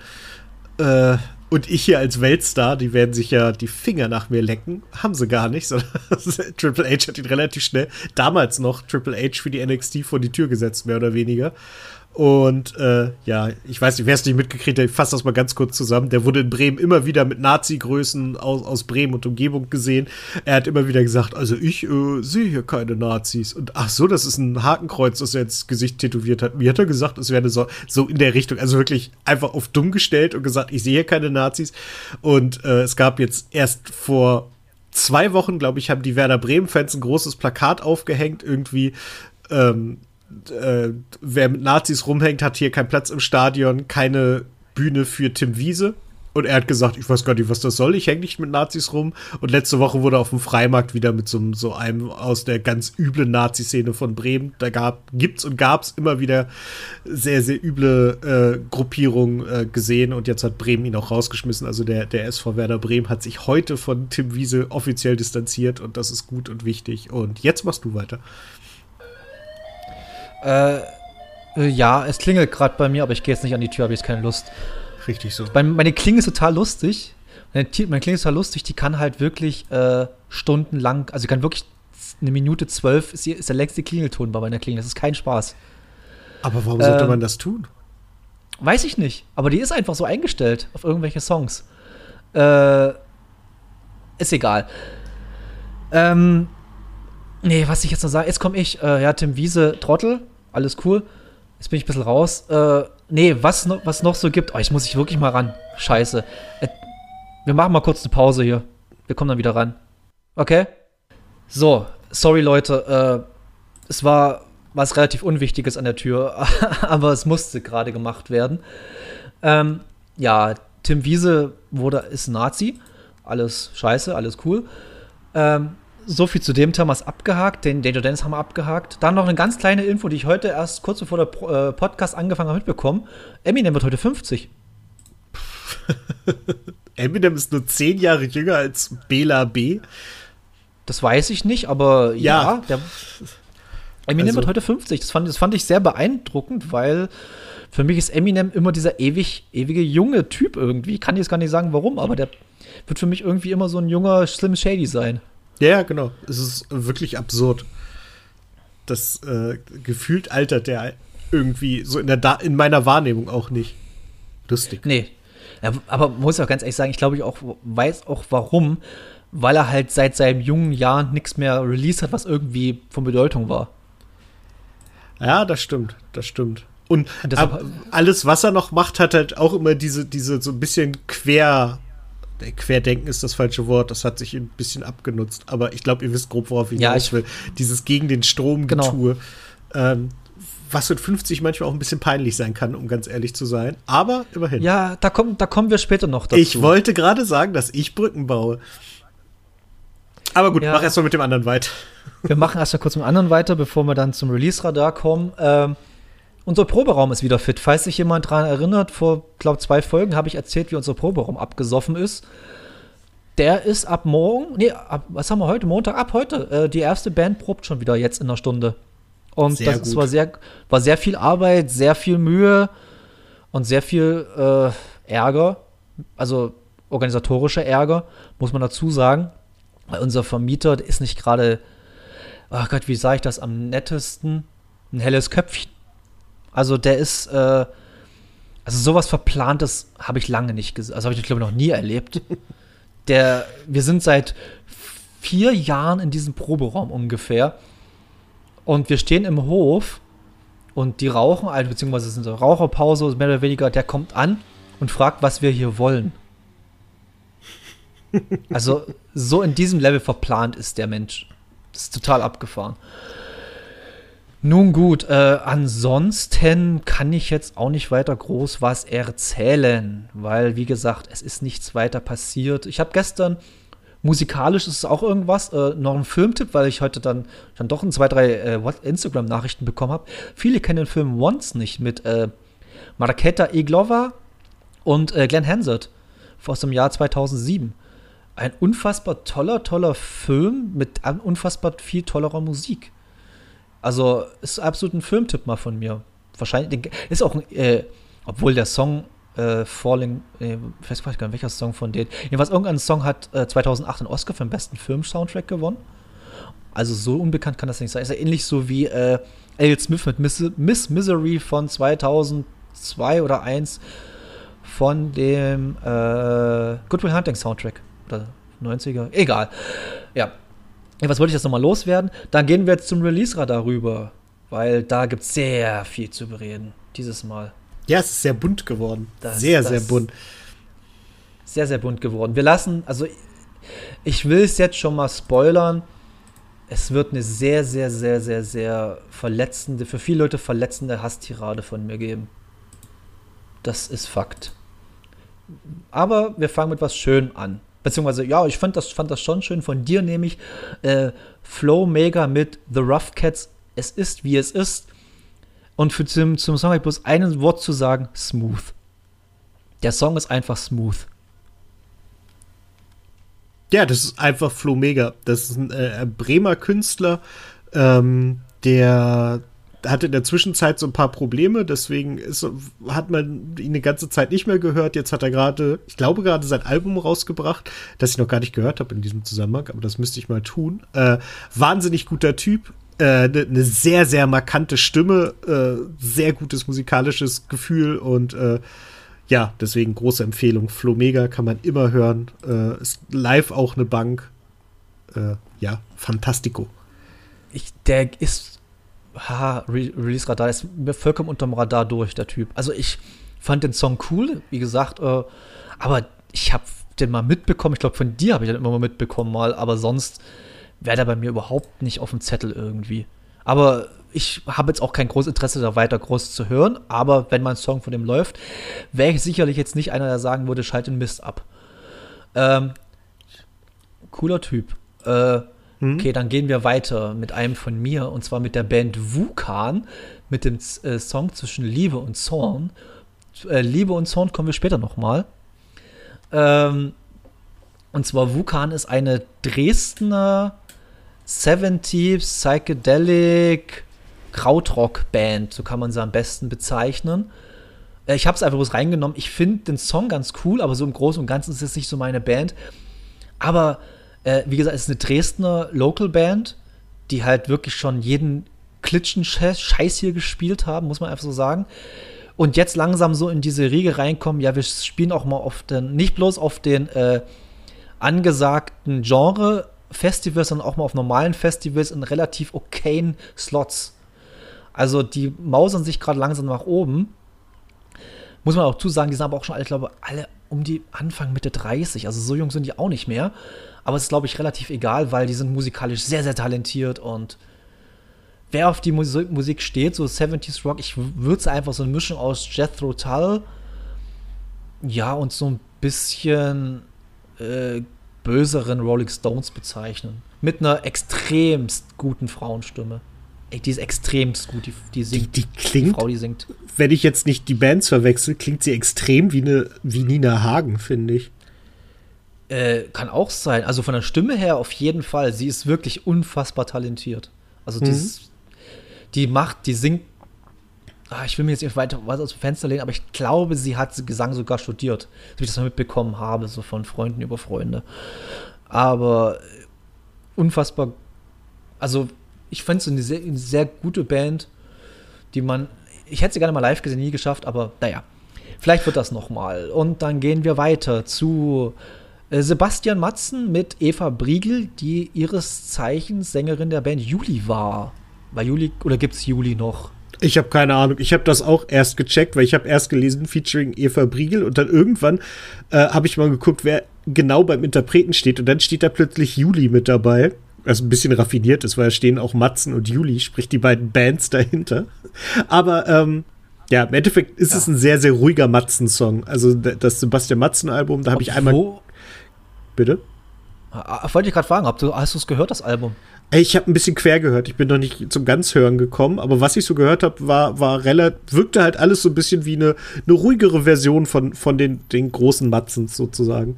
Äh, und ich hier als Weltstar, die werden sich ja die Finger nach mir lecken. Haben sie gar nicht, sondern Triple H hat ihn relativ schnell, damals noch Triple H für die NXT vor die Tür gesetzt, mehr oder weniger. Und äh, ja, ich weiß nicht, wer es nicht mitgekriegt hat, ich fasse das mal ganz kurz zusammen. Der wurde in Bremen immer wieder mit Nazi-Größen aus, aus Bremen und Umgebung gesehen. Er hat immer wieder gesagt, also ich äh, sehe hier keine Nazis. Und ach so, das ist ein Hakenkreuz, das er ins Gesicht tätowiert hat. Mir hat er gesagt, es wäre so, so in der Richtung. Also wirklich einfach auf dumm gestellt und gesagt, ich sehe hier keine Nazis. Und äh, es gab jetzt erst vor zwei Wochen, glaube ich, haben die Werder Bremen-Fans ein großes Plakat aufgehängt, irgendwie. Ähm, äh, wer mit Nazis rumhängt, hat hier keinen Platz im Stadion, keine Bühne für Tim Wiese. Und er hat gesagt, ich weiß gar nicht, was das soll, ich hänge nicht mit Nazis rum. Und letzte Woche wurde auf dem Freimarkt wieder mit so, einem- so einem aus der ganz üblen Nazi-Szene von Bremen. Da gab, gibt's und gab's immer wieder sehr, sehr üble äh, Gruppierungen äh, gesehen. Und jetzt hat Bremen ihn auch rausgeschmissen. Also der, der SV Werder Bremen hat sich heute von Tim Wiese offiziell distanziert und das ist gut und wichtig. Und jetzt machst du weiter. Äh, äh, ja, es klingelt gerade bei mir, aber ich gehe jetzt nicht an die Tür, habe jetzt keine Lust. Richtig so. Meine, meine Klinge ist total lustig. Meine, meine Klinge ist total lustig, die kann halt wirklich äh, stundenlang, also die kann wirklich eine Minute zwölf, ist, ist der längste Klingelton bei meiner Klinge. Das ist kein Spaß. Aber warum sollte ähm, man das tun? Weiß ich nicht. Aber die ist einfach so eingestellt auf irgendwelche Songs. Äh, ist egal. Ähm, nee, was ich jetzt noch sage, jetzt komme ich. Äh, ja, Tim Wiese, Trottel, alles cool. Jetzt bin ich ein bisschen raus. Äh, nee, was, noch, was noch so gibt. Oh, ich muss ich wirklich mal ran. Scheiße. Äh, wir machen mal kurz eine Pause hier. Wir kommen dann wieder ran. Okay? So, sorry Leute. Äh, es war was relativ Unwichtiges an der Tür, aber es musste gerade gemacht werden. Ähm, ja, Tim Wiese wurde, ist Nazi. Alles scheiße, alles cool. Ähm, so viel zu dem Thema ist abgehakt. Den Danger Dance haben wir abgehakt. Dann noch eine ganz kleine Info, die ich heute erst kurz bevor der äh, Podcast angefangen habe mitbekommen. Eminem wird heute 50. Eminem ist nur 10 Jahre jünger als Bela B. Das weiß ich nicht, aber ja, ja der Eminem also, wird heute 50. Das fand, das fand ich sehr beeindruckend, weil für mich ist Eminem immer dieser ewig, ewige junge Typ irgendwie. Ich kann jetzt gar nicht sagen, warum, aber der wird für mich irgendwie immer so ein junger Slim Shady sein. Ja, genau. Es ist wirklich absurd. Das äh, gefühlt altert der irgendwie so in, der da in meiner Wahrnehmung auch nicht. Lustig. Nee. Ja, aber muss auch ganz ehrlich sagen, ich glaube, ich auch weiß auch warum, weil er halt seit seinem jungen Jahr nichts mehr released hat, was irgendwie von Bedeutung war. Ja, das stimmt, das stimmt. Und ab, alles, was er noch macht, hat halt auch immer diese, diese so ein bisschen quer Querdenken ist das falsche Wort, das hat sich ein bisschen abgenutzt. Aber ich glaube, ihr wisst grob, worauf ich ja, ich will. Dieses gegen den Strom Getue. Genau. Ähm, was mit 50 manchmal auch ein bisschen peinlich sein kann, um ganz ehrlich zu sein. Aber immerhin. Ja, da, komm, da kommen wir später noch dazu. Ich wollte gerade sagen, dass ich Brücken baue. Aber gut, ja. mach erstmal mit dem anderen weiter. Wir machen erstmal kurz mit dem anderen weiter, bevor wir dann zum Release-Radar kommen. Ähm, unser Proberaum ist wieder fit. Falls sich jemand daran erinnert, vor, glaube zwei Folgen habe ich erzählt, wie unser Proberaum abgesoffen ist. Der ist ab morgen, nee, ab, was haben wir heute? Montag? Ab heute. Äh, die erste Band probt schon wieder jetzt in einer Stunde. Und sehr das war sehr, war sehr viel Arbeit, sehr viel Mühe und sehr viel äh, Ärger. Also organisatorischer Ärger, muss man dazu sagen. Weil unser Vermieter ist nicht gerade, ach Gott, wie sage ich das am nettesten? Ein helles Köpfchen. Also der ist, äh, also sowas Verplantes habe ich lange nicht gesehen. Also habe ich, glaube ich, noch nie erlebt. Der, wir sind seit vier Jahren in diesem Proberaum ungefähr. Und wir stehen im Hof und die rauchen, also, beziehungsweise sind so Raucherpause, mehr oder weniger, der kommt an und fragt, was wir hier wollen. Also, so in diesem Level verplant ist der Mensch. Das ist total abgefahren. Nun gut, äh, ansonsten kann ich jetzt auch nicht weiter groß was erzählen, weil, wie gesagt, es ist nichts weiter passiert. Ich habe gestern, musikalisch ist es auch irgendwas, äh, noch einen Filmtipp, weil ich heute dann, dann doch ein, zwei, drei äh, Instagram-Nachrichten bekommen habe. Viele kennen den Film Once nicht mit äh, Marketa Eglova und äh, Glenn Hansard aus dem Jahr 2007. Ein unfassbar toller, toller Film mit unfassbar viel tollerer Musik. Also ist absolut ein Filmtipp mal von mir. Wahrscheinlich ist auch ein, äh, obwohl der Song äh, Falling, äh, ich gar nicht, welcher Song von denen. Jedenfalls irgendein Song hat äh, 2008 einen Oscar für den besten Film-Soundtrack gewonnen. Also so unbekannt kann das nicht sein. Ist ja ähnlich so wie äh, Elliot Smith mit Miss, Miss Misery von 2002 oder 1 von dem äh, Good Will Hunting Soundtrack. Oder 90er. Egal. Ja, ja, was wollte ich jetzt nochmal loswerden? Dann gehen wir jetzt zum Release-Radar rüber, weil da gibt es sehr viel zu bereden dieses Mal. Ja, es ist sehr bunt geworden. Das, sehr, das sehr bunt. Sehr, sehr bunt geworden. Wir lassen, also ich will es jetzt schon mal spoilern. Es wird eine sehr, sehr, sehr, sehr, sehr verletzende, für viele Leute verletzende Hasstirade von mir geben. Das ist Fakt. Aber wir fangen mit was Schön an. Beziehungsweise, ja, ich fand das, fand das schon schön von dir, nämlich äh, Flow Mega mit The Rough Cats. Es ist, wie es ist. Und für zum, zum Song habe ich bloß ein Wort zu sagen: smooth. Der Song ist einfach smooth. Ja, das ist einfach Flo Mega. Das ist ein äh, Bremer Künstler, ähm, der hatte in der Zwischenzeit so ein paar Probleme, deswegen ist, hat man ihn eine ganze Zeit nicht mehr gehört. Jetzt hat er gerade, ich glaube gerade sein Album rausgebracht, das ich noch gar nicht gehört habe in diesem Zusammenhang, aber das müsste ich mal tun. Äh, wahnsinnig guter Typ, eine äh, ne sehr, sehr markante Stimme, äh, sehr gutes musikalisches Gefühl und äh, ja, deswegen große Empfehlung. Flomega kann man immer hören. Äh, ist live auch eine Bank. Äh, ja, fantastico. Ich, der ist, ha, Re Release Radar ist mir vollkommen unterm Radar durch, der Typ. Also ich fand den Song cool, wie gesagt, äh, aber ich habe den mal mitbekommen. Ich glaube, von dir habe ich den immer mal mitbekommen mal, aber sonst wäre der bei mir überhaupt nicht auf dem Zettel irgendwie. Aber ich habe jetzt auch kein großes Interesse, da weiter groß zu hören. Aber wenn mein Song von dem läuft, wäre ich sicherlich jetzt nicht einer, der sagen würde, schalt den Mist ab. Ähm, cooler Typ. Äh, hm? Okay, dann gehen wir weiter mit einem von mir und zwar mit der Band Wukan mit dem äh, Song zwischen Liebe und Zorn. Äh, Liebe und Zorn kommen wir später nochmal. Ähm, und zwar Wukan ist eine Dresdner 70s Psychedelic Krautrock-Band, so kann man sie am besten bezeichnen. Äh, ich habe es einfach bloß reingenommen. Ich finde den Song ganz cool, aber so im Großen und Ganzen ist es nicht so meine Band. Aber äh, wie gesagt, es ist eine Dresdner Local Band, die halt wirklich schon jeden klitschen Scheiß hier gespielt haben, muss man einfach so sagen. Und jetzt langsam so in diese Riege reinkommen, ja, wir spielen auch mal auf den, nicht bloß auf den äh, angesagten Genre Festivals, sondern auch mal auf normalen Festivals in relativ okayen Slots. Also die mausern sich gerade langsam nach oben. Muss man auch zusagen, die sind aber auch schon alle, glaube alle um die Anfang, Mitte 30. Also so jung sind die auch nicht mehr. Aber es ist, glaube ich, relativ egal, weil die sind musikalisch sehr, sehr talentiert und wer auf die Musik steht, so 70s Rock, ich würde es einfach so eine Mischung aus Jethro Tull, ja, und so ein bisschen äh, böseren Rolling Stones bezeichnen. Mit einer extremst guten Frauenstimme. Die ist extremst gut, die, die singt. Die, die klingt, die Frau, die singt. wenn ich jetzt nicht die Bands verwechsel, klingt sie extrem wie, eine, wie Nina Hagen, finde ich. Äh, kann auch sein. Also von der Stimme her auf jeden Fall. Sie ist wirklich unfassbar talentiert. Also mhm. dieses, die macht, die singt. Ah, ich will mir jetzt nicht weiter was aus dem Fenster lehnen, aber ich glaube, sie hat Gesang sogar studiert, wie ich das mal mitbekommen habe, so von Freunden über Freunde. Aber unfassbar. Also ich fand es eine sehr, eine sehr gute Band, die man. Ich hätte sie gerne mal live gesehen, nie geschafft, aber naja. Vielleicht wird das noch mal. Und dann gehen wir weiter zu äh, Sebastian Matzen mit Eva Briegel, die ihres Zeichens Sängerin der Band Juli war. War Juli oder gibt es Juli noch? Ich habe keine Ahnung. Ich habe das auch erst gecheckt, weil ich habe erst gelesen, featuring Eva Briegel und dann irgendwann äh, habe ich mal geguckt, wer genau beim Interpreten steht und dann steht da plötzlich Juli mit dabei. Was ein bisschen raffiniert ist, weil da stehen auch Matzen und Juli, sprich die beiden Bands dahinter. Aber ähm, ja, im Endeffekt ist ja. es ein sehr, sehr ruhiger Matzen-Song. Also das Sebastian Matzen-Album, da habe ich einmal. Bitte? Ah, ah, wollte ich gerade fragen, du, hast du es gehört, das Album? Ich habe ein bisschen quer gehört. Ich bin noch nicht zum Ganzhören gekommen, aber was ich so gehört habe, war, war relativ, wirkte halt alles so ein bisschen wie eine, eine ruhigere Version von, von den, den großen Matzens sozusagen.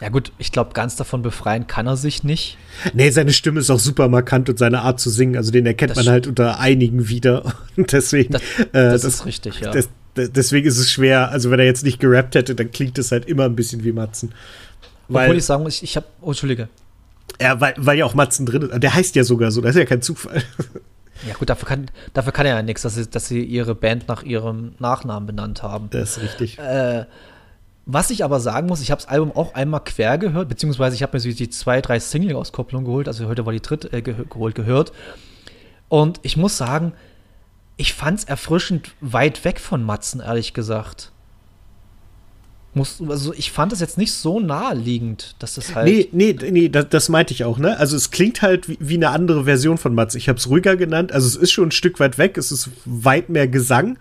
Ja, gut, ich glaube, ganz davon befreien kann er sich nicht. Nee, seine Stimme ist auch super markant und seine Art zu singen, also den erkennt das man halt unter einigen wieder. Und deswegen. Das, äh, das, ist richtig, ja. Deswegen ist es schwer. Also, wenn er jetzt nicht gerappt hätte, dann klingt es halt immer ein bisschen wie Matzen. Weil, Obwohl ich sagen muss, ich, ich habe. Oh, Entschuldige. Ja, weil, weil ja auch Matzen drin ist. Der heißt ja sogar so, das ist ja kein Zufall. Ja, gut, dafür kann, dafür kann er ja nichts, dass sie, dass sie ihre Band nach ihrem Nachnamen benannt haben. Das ist richtig. Äh, was ich aber sagen muss, ich habe das Album auch einmal quer gehört, beziehungsweise ich habe mir so die zwei, drei Single-Auskopplungen geholt, also heute war die dritte äh, geholt, gehört. Und ich muss sagen, ich fand es erfrischend weit weg von Matzen, ehrlich gesagt. Muss, also ich fand es jetzt nicht so naheliegend, dass das halt. Nee, nee, nee, das, das meinte ich auch, ne? Also es klingt halt wie, wie eine andere Version von Mats. Ich habe es ruhiger genannt. Also es ist schon ein Stück weit weg. Es ist weit mehr Gesang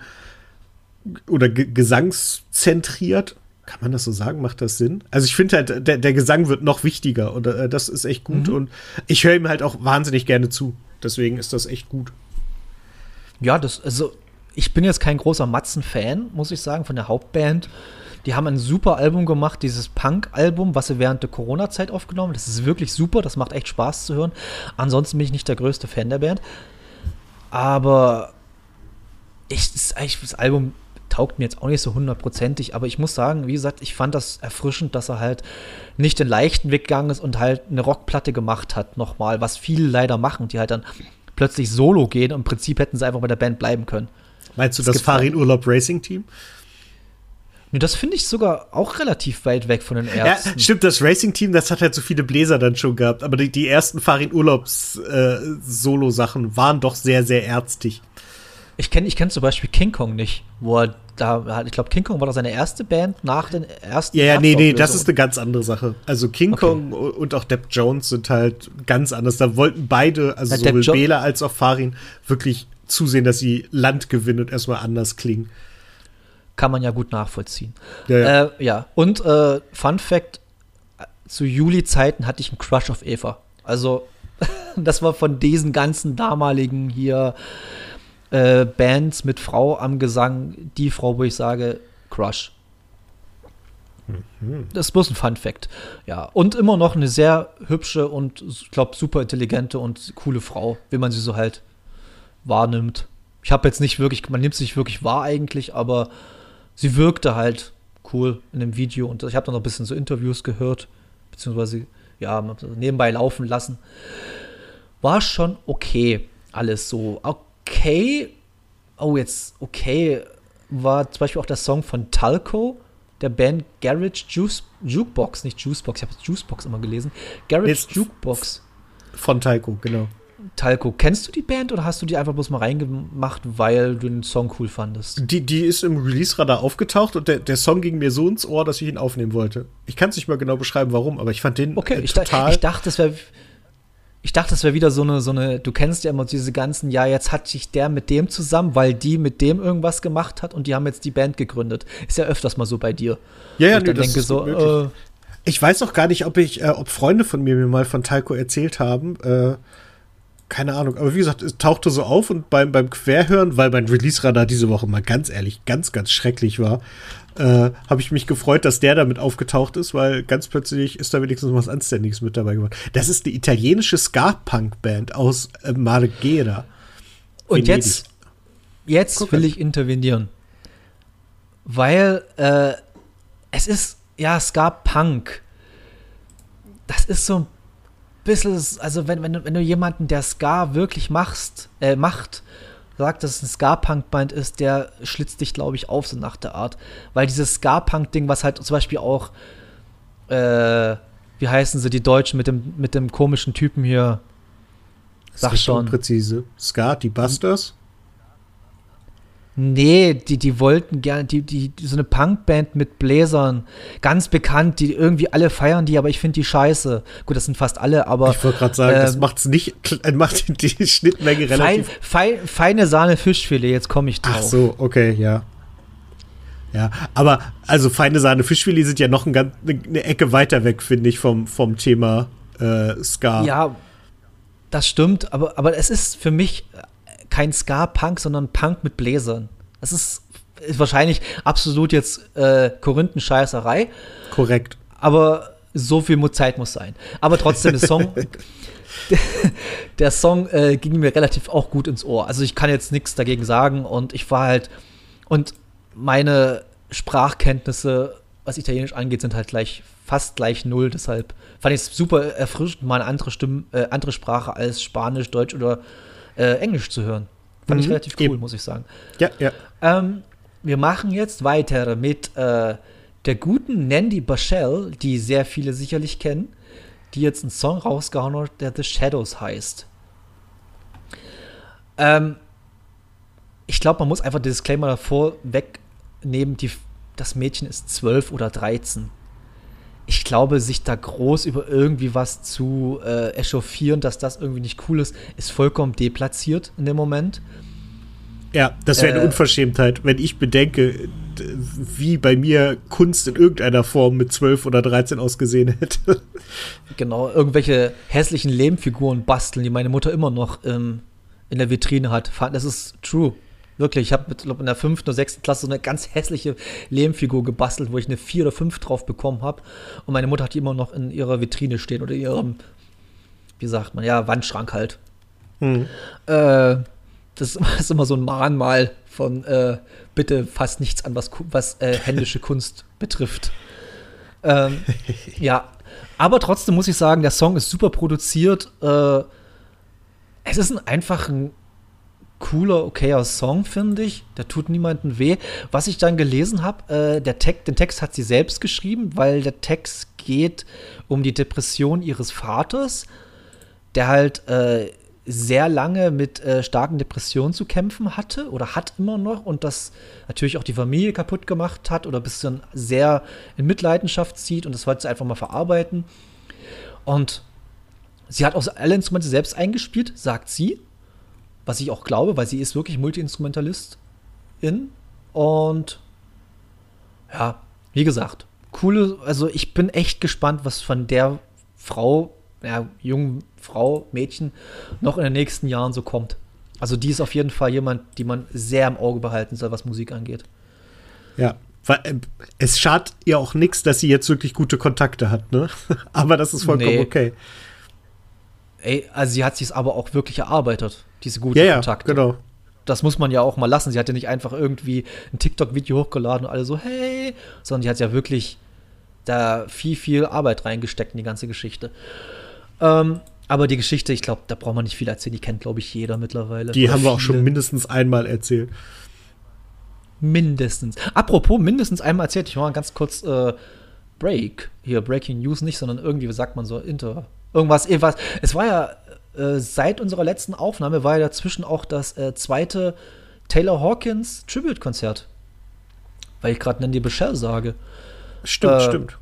oder G gesangszentriert. Kann man das so sagen? Macht das Sinn? Also ich finde halt, der, der Gesang wird noch wichtiger und äh, das ist echt gut. Mhm. Und ich höre ihm halt auch wahnsinnig gerne zu. Deswegen ist das echt gut. Ja, das, also ich bin jetzt kein großer Matzen-Fan, muss ich sagen, von der Hauptband. Die haben ein super Album gemacht, dieses Punk-Album, was sie während der Corona-Zeit aufgenommen haben. Das ist wirklich super, das macht echt Spaß zu hören. Ansonsten bin ich nicht der größte Fan der Band. Aber ich, das, Album taugt mir jetzt auch nicht so hundertprozentig, aber ich muss sagen, wie gesagt, ich fand das erfrischend, dass er halt nicht den leichten Weg gegangen ist und halt eine Rockplatte gemacht hat, nochmal, was viele leider machen, die halt dann plötzlich solo gehen. Im Prinzip hätten sie einfach bei der Band bleiben können. Meinst du das, das Farin Urlaub Racing Team? Nee, das finde ich sogar auch relativ weit weg von den ersten. Ja, stimmt, das Racing-Team, das hat halt so viele Bläser dann schon gehabt. Aber die, die ersten Farin Urlaubs-Solo-Sachen äh, waren doch sehr, sehr ärztig. Ich kenne ich kenn zum Beispiel King Kong nicht, wo er da, ich glaube, King Kong war doch seine erste Band nach den ersten. Ja, ja, nee, nee, das ist eine ganz andere Sache. Also King okay. Kong und auch Depp Jones sind halt ganz anders. Da wollten beide, also ja, sowohl Bela als auch Farin, wirklich zusehen, dass sie Land gewinnen und erstmal anders klingen kann man ja gut nachvollziehen. Ja, ja. Äh, ja. und äh, Fun Fact: Zu Juli-Zeiten hatte ich einen Crush auf Eva. Also, das war von diesen ganzen damaligen hier äh, Bands mit Frau am Gesang die Frau, wo ich sage, Crush. Mhm. Das ist bloß ein Fun Fact. Ja, und immer noch eine sehr hübsche und, ich glaube, super intelligente und coole Frau, wie man sie so halt wahrnimmt. Ich habe jetzt nicht wirklich, man nimmt sich wirklich wahr eigentlich, aber sie wirkte halt cool in dem Video und ich habe dann noch ein bisschen so Interviews gehört, beziehungsweise ja, nebenbei laufen lassen. War schon okay, alles so. Okay, oh, jetzt okay, war zum Beispiel auch der Song von Talco, der Band Garage Juice, Jukebox, nicht Juicebox, ich habe Juicebox immer gelesen. Garage Jukebox. Von Talco, genau. Talco, kennst du die Band oder hast du die einfach bloß mal reingemacht, weil du den Song cool fandest? Die, die ist im Release-Radar aufgetaucht und der, der Song ging mir so ins Ohr, dass ich ihn aufnehmen wollte. Ich kann es nicht mal genau beschreiben, warum, aber ich fand den okay, äh, total. Ich, ich dachte, das wäre. Ich dachte, das wäre wieder so eine, so eine, du kennst ja immer diese ganzen, ja, jetzt hat sich der mit dem zusammen, weil die mit dem irgendwas gemacht hat und die haben jetzt die Band gegründet. Ist ja öfters mal so bei dir. Ja, ja, nee, das denke, ist so, äh, Ich weiß auch gar nicht, ob ich, äh, ob Freunde von mir mir mal von Talco erzählt haben, äh, keine Ahnung, aber wie gesagt, es tauchte so auf und beim, beim Querhören, weil mein Release-Radar diese Woche mal ganz ehrlich ganz, ganz schrecklich war, äh, habe ich mich gefreut, dass der damit aufgetaucht ist, weil ganz plötzlich ist da wenigstens was Anständiges mit dabei geworden. Das ist eine italienische Ska-Punk-Band aus äh, Marghera. Und jetzt, jetzt will ich intervenieren. Weil äh, es ist, ja, Ska-Punk. Das ist so ein bisschen, also wenn, wenn, du, wenn du jemanden, der Ska wirklich machst, äh, macht, sagt, dass es ein Ska-Punk-Band ist, der schlitzt dich, glaube ich, auf, so nach der Art. Weil dieses Ska-Punk-Ding, was halt zum Beispiel auch, äh, wie heißen sie, die Deutschen mit dem, mit dem komischen Typen hier, sag schon. Präzise. Ska, die Busters? Nee, die, die wollten gerne, die, die, so eine Punkband mit Bläsern, ganz bekannt, die irgendwie alle feiern die, aber ich finde die scheiße. Gut, das sind fast alle, aber. Ich wollte gerade sagen, ähm, das macht's nicht, macht die Schnittmenge relativ. Fein, fein, feine Sahne Fischfilet, jetzt komme ich drauf. Ach so, okay, ja. Ja, aber also feine Sahne Fischfilet sind ja noch ein, eine Ecke weiter weg, finde ich, vom, vom Thema äh, Ska. Ja, das stimmt, aber, aber es ist für mich kein Ska-Punk, sondern Punk mit Bläsern. Das ist, ist wahrscheinlich absolut jetzt äh, Korinthenscheißerei. Korrekt. Aber so viel Zeit muss sein. Aber trotzdem, der Song, der, Song äh, ging mir relativ auch gut ins Ohr. Also ich kann jetzt nichts dagegen sagen und ich war halt und meine Sprachkenntnisse, was Italienisch angeht, sind halt gleich fast gleich null. Deshalb fand ich es super erfrischend, mal eine andere Stimme, äh, andere Sprache als Spanisch, Deutsch oder äh, Englisch zu hören. Fand mhm. ich relativ cool, Eben. muss ich sagen. Ja, ja. Ähm, wir machen jetzt weiter mit äh, der guten Nandy Bashell, die sehr viele sicherlich kennen, die jetzt einen Song rausgehauen hat, der The Shadows heißt. Ähm, ich glaube, man muss einfach den Disclaimer davor wegnehmen, die, das Mädchen ist 12 oder 13 ich glaube, sich da groß über irgendwie was zu äh, echauffieren, dass das irgendwie nicht cool ist, ist vollkommen deplatziert in dem Moment. Ja, das wäre eine äh, Unverschämtheit, wenn ich bedenke, wie bei mir Kunst in irgendeiner Form mit 12 oder 13 ausgesehen hätte. Genau, irgendwelche hässlichen Lehmfiguren basteln, die meine Mutter immer noch ähm, in der Vitrine hat. Das ist true. Wirklich, ich habe in der fünften oder sechsten Klasse so eine ganz hässliche Lehmfigur gebastelt, wo ich eine vier oder fünf drauf bekommen habe. Und meine Mutter hat die immer noch in ihrer Vitrine stehen oder in ihrem, wie sagt man, ja, Wandschrank halt. Mhm. Äh, das ist immer so ein Mahnmal von äh, bitte fast nichts an, was, was äh, händische Kunst betrifft. Ähm, ja, aber trotzdem muss ich sagen, der Song ist super produziert. Äh, es ist ein, einfach ein cooler, okayer Song, finde ich. Der tut niemandem weh. Was ich dann gelesen habe, äh, Text, den Text hat sie selbst geschrieben, weil der Text geht um die Depression ihres Vaters, der halt äh, sehr lange mit äh, starken Depressionen zu kämpfen hatte oder hat immer noch und das natürlich auch die Familie kaputt gemacht hat oder ein bisschen sehr in Mitleidenschaft zieht und das wollte sie einfach mal verarbeiten. Und sie hat auch alle Instrumente selbst eingespielt, sagt sie, was ich auch glaube, weil sie ist wirklich Multi-Instrumentalistin. Und ja, wie gesagt, coole, also ich bin echt gespannt, was von der Frau, ja, jungen Frau, Mädchen, noch in den nächsten Jahren so kommt. Also die ist auf jeden Fall jemand, die man sehr im Auge behalten soll, was Musik angeht. Ja, weil äh, es schadet ihr auch nichts, dass sie jetzt wirklich gute Kontakte hat, ne? aber das ist vollkommen nee. okay. Ey, also sie hat sich aber auch wirklich erarbeitet, diese guten ja, Kontakte. Ja, genau. Das muss man ja auch mal lassen. Sie hat ja nicht einfach irgendwie ein TikTok-Video hochgeladen und alle so, hey, sondern sie hat ja wirklich da viel, viel Arbeit reingesteckt in die ganze Geschichte. Ähm, aber die Geschichte, ich glaube, da braucht man nicht viel erzählen. Die kennt, glaube ich, jeder mittlerweile. Die haben wir auch schon mindestens einmal erzählt. Mindestens. Apropos, mindestens einmal erzählt. Ich mal ganz kurz äh, Break. Hier, Breaking News nicht, sondern irgendwie, wie sagt man so, Inter irgendwas, irgendwas. Es war ja äh, seit unserer letzten Aufnahme war ja dazwischen auch das äh, zweite Taylor Hawkins Tribute-Konzert. Weil ich gerade Nandy Bichelle sage. Stimmt, äh, stimmt.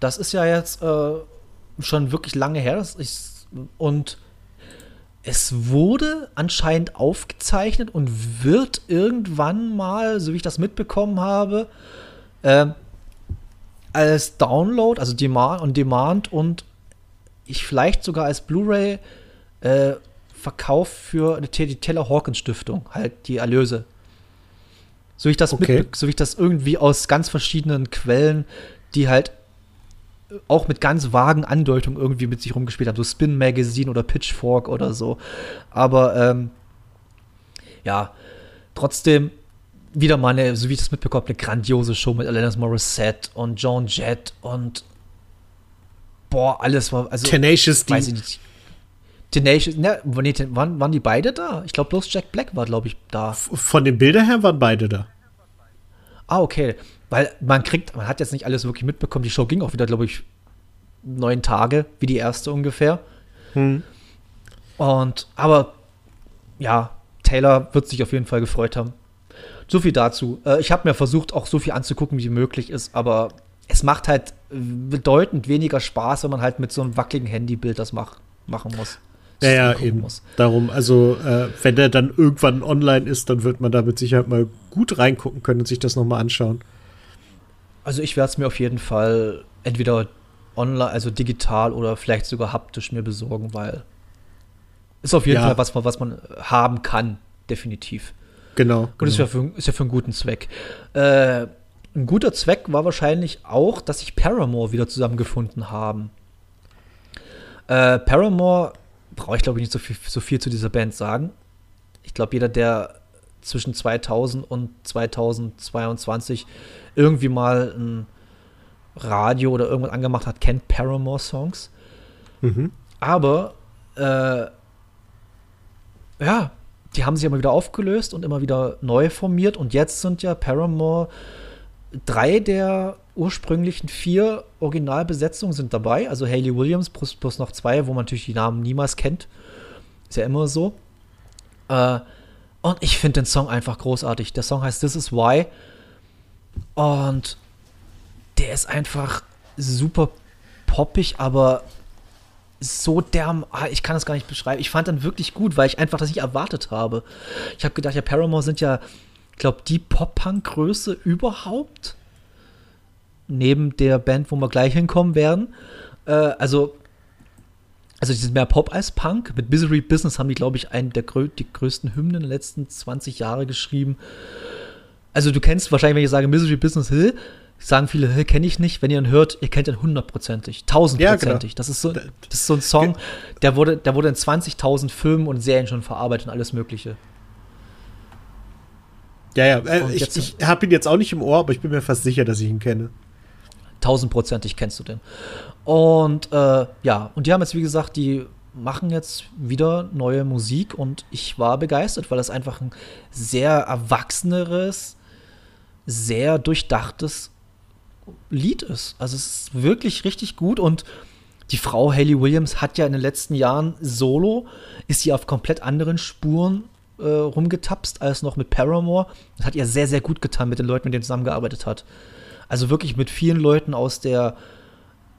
Das ist ja jetzt äh, schon wirklich lange her. Ist, und es wurde anscheinend aufgezeichnet und wird irgendwann mal, so wie ich das mitbekommen habe, äh, als Download, also Demand on Demand und ich vielleicht sogar als Blu-ray äh, verkauft für die Taylor Hawkins Stiftung, halt die Erlöse. So wie ich das okay. mit, so wie ich das irgendwie aus ganz verschiedenen Quellen, die halt auch mit ganz vagen Andeutungen irgendwie mit sich rumgespielt haben, so Spin Magazine oder Pitchfork oder so. Aber ähm, ja, trotzdem wieder mal eine, so wie ich das mitbekomme, eine grandiose Show mit Alanis Morissette und Joan Jett und boah, alles war, also. Tenacious D. Weiß ich nicht. Tenacious, ne, waren, waren die beide da? Ich glaube, bloß Jack Black war, glaube ich, da. Von den Bildern her waren beide da. Ah, okay. Weil man kriegt, man hat jetzt nicht alles wirklich mitbekommen. Die Show ging auch wieder, glaube ich, neun Tage, wie die erste ungefähr. Hm. Und, aber, ja, Taylor wird sich auf jeden Fall gefreut haben. So viel dazu. Äh, ich habe mir versucht, auch so viel anzugucken, wie möglich ist, aber es macht halt bedeutend weniger Spaß, wenn man halt mit so einem wackeligen Handybild das mach, machen muss. Ja, ja, eben. Muss. Darum, also, äh, wenn der dann irgendwann online ist, dann wird man da mit Sicherheit mal gut reingucken können und sich das nochmal anschauen. Also, ich werde es mir auf jeden Fall entweder online, also digital oder vielleicht sogar haptisch mir besorgen, weil ist auf jeden ja. Fall was, was man haben kann, definitiv. Genau. Und genau. ist, ja für, ist ja für einen guten Zweck. Äh, ein guter Zweck war wahrscheinlich auch, dass sich Paramore wieder zusammengefunden haben. Äh, Paramore brauche ich glaube ich nicht so viel, so viel zu dieser Band sagen. Ich glaube, jeder, der zwischen 2000 und 2022 irgendwie mal ein Radio oder irgendwas angemacht hat, kennt Paramore-Songs. Mhm. Aber äh, ja, die haben sich immer wieder aufgelöst und immer wieder neu formiert und jetzt sind ja Paramore drei der ursprünglichen vier Originalbesetzungen sind dabei. Also Hayley Williams plus, plus noch zwei, wo man natürlich die Namen niemals kennt. Ist ja immer so. Äh, und ich finde den Song einfach großartig. Der Song heißt This Is Why. Und der ist einfach super poppig, aber so derm. Ah, ich kann das gar nicht beschreiben. Ich fand den wirklich gut, weil ich einfach das nicht erwartet habe. Ich habe gedacht, ja, Paramore sind ja glaube, die Pop-Punk-Größe überhaupt. Neben der Band, wo wir gleich hinkommen werden. Äh, also, also die sind mehr Pop als Punk. Mit Misery Business haben die, glaube ich, einen der grö die größten Hymnen der letzten 20 Jahre geschrieben. Also du kennst wahrscheinlich, wenn ich sage Misery Business Hill, sagen viele, kenne ich nicht. Wenn ihr ihn hört, ihr kennt ihn hundertprozentig, tausendprozentig. Ja, genau. Das ist so, das ist so ein Song, der wurde, der wurde in 20.000 Filmen und Serien schon verarbeitet und alles Mögliche. Ja, ja, äh, ich, ich habe ihn jetzt auch nicht im Ohr, aber ich bin mir fast sicher, dass ich ihn kenne. Tausendprozentig kennst du den. Und äh, ja, und die haben jetzt, wie gesagt, die machen jetzt wieder neue Musik und ich war begeistert, weil das einfach ein sehr erwachseneres, sehr durchdachtes Lied ist. Also es ist wirklich richtig gut und die Frau Hayley Williams hat ja in den letzten Jahren solo, ist sie auf komplett anderen Spuren äh, rumgetapst als noch mit Paramore. Das hat ihr sehr, sehr gut getan mit den Leuten, mit denen sie zusammengearbeitet hat. Also wirklich mit vielen Leuten aus der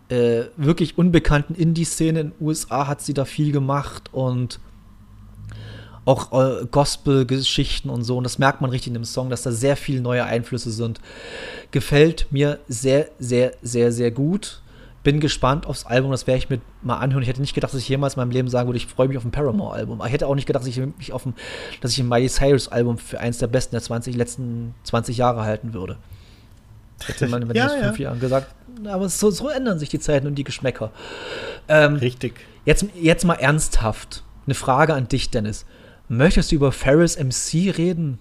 äh, wirklich unbekannten Indie-Szene in den USA hat sie da viel gemacht und auch äh, Gospel-Geschichten und so. Und das merkt man richtig in dem Song, dass da sehr viele neue Einflüsse sind. Gefällt mir sehr, sehr, sehr, sehr gut. Bin gespannt aufs Album, das werde ich mir mal anhören. Ich hätte nicht gedacht, dass ich jemals in meinem Leben sagen würde, ich freue mich auf ein Paramore-Album. Ich hätte auch nicht gedacht, dass ich mich auf ein, dass ich ein Miley Cyrus-Album für eins der besten der 20, letzten 20 Jahre halten würde. Hätte man, wenn ja, ich ja. fünf Jahren gesagt, aber so, so, ändern sich die Zeiten und die Geschmäcker. Ähm, Richtig. Jetzt, jetzt mal ernsthaft. Eine Frage an dich, Dennis. Möchtest du über Ferris MC reden?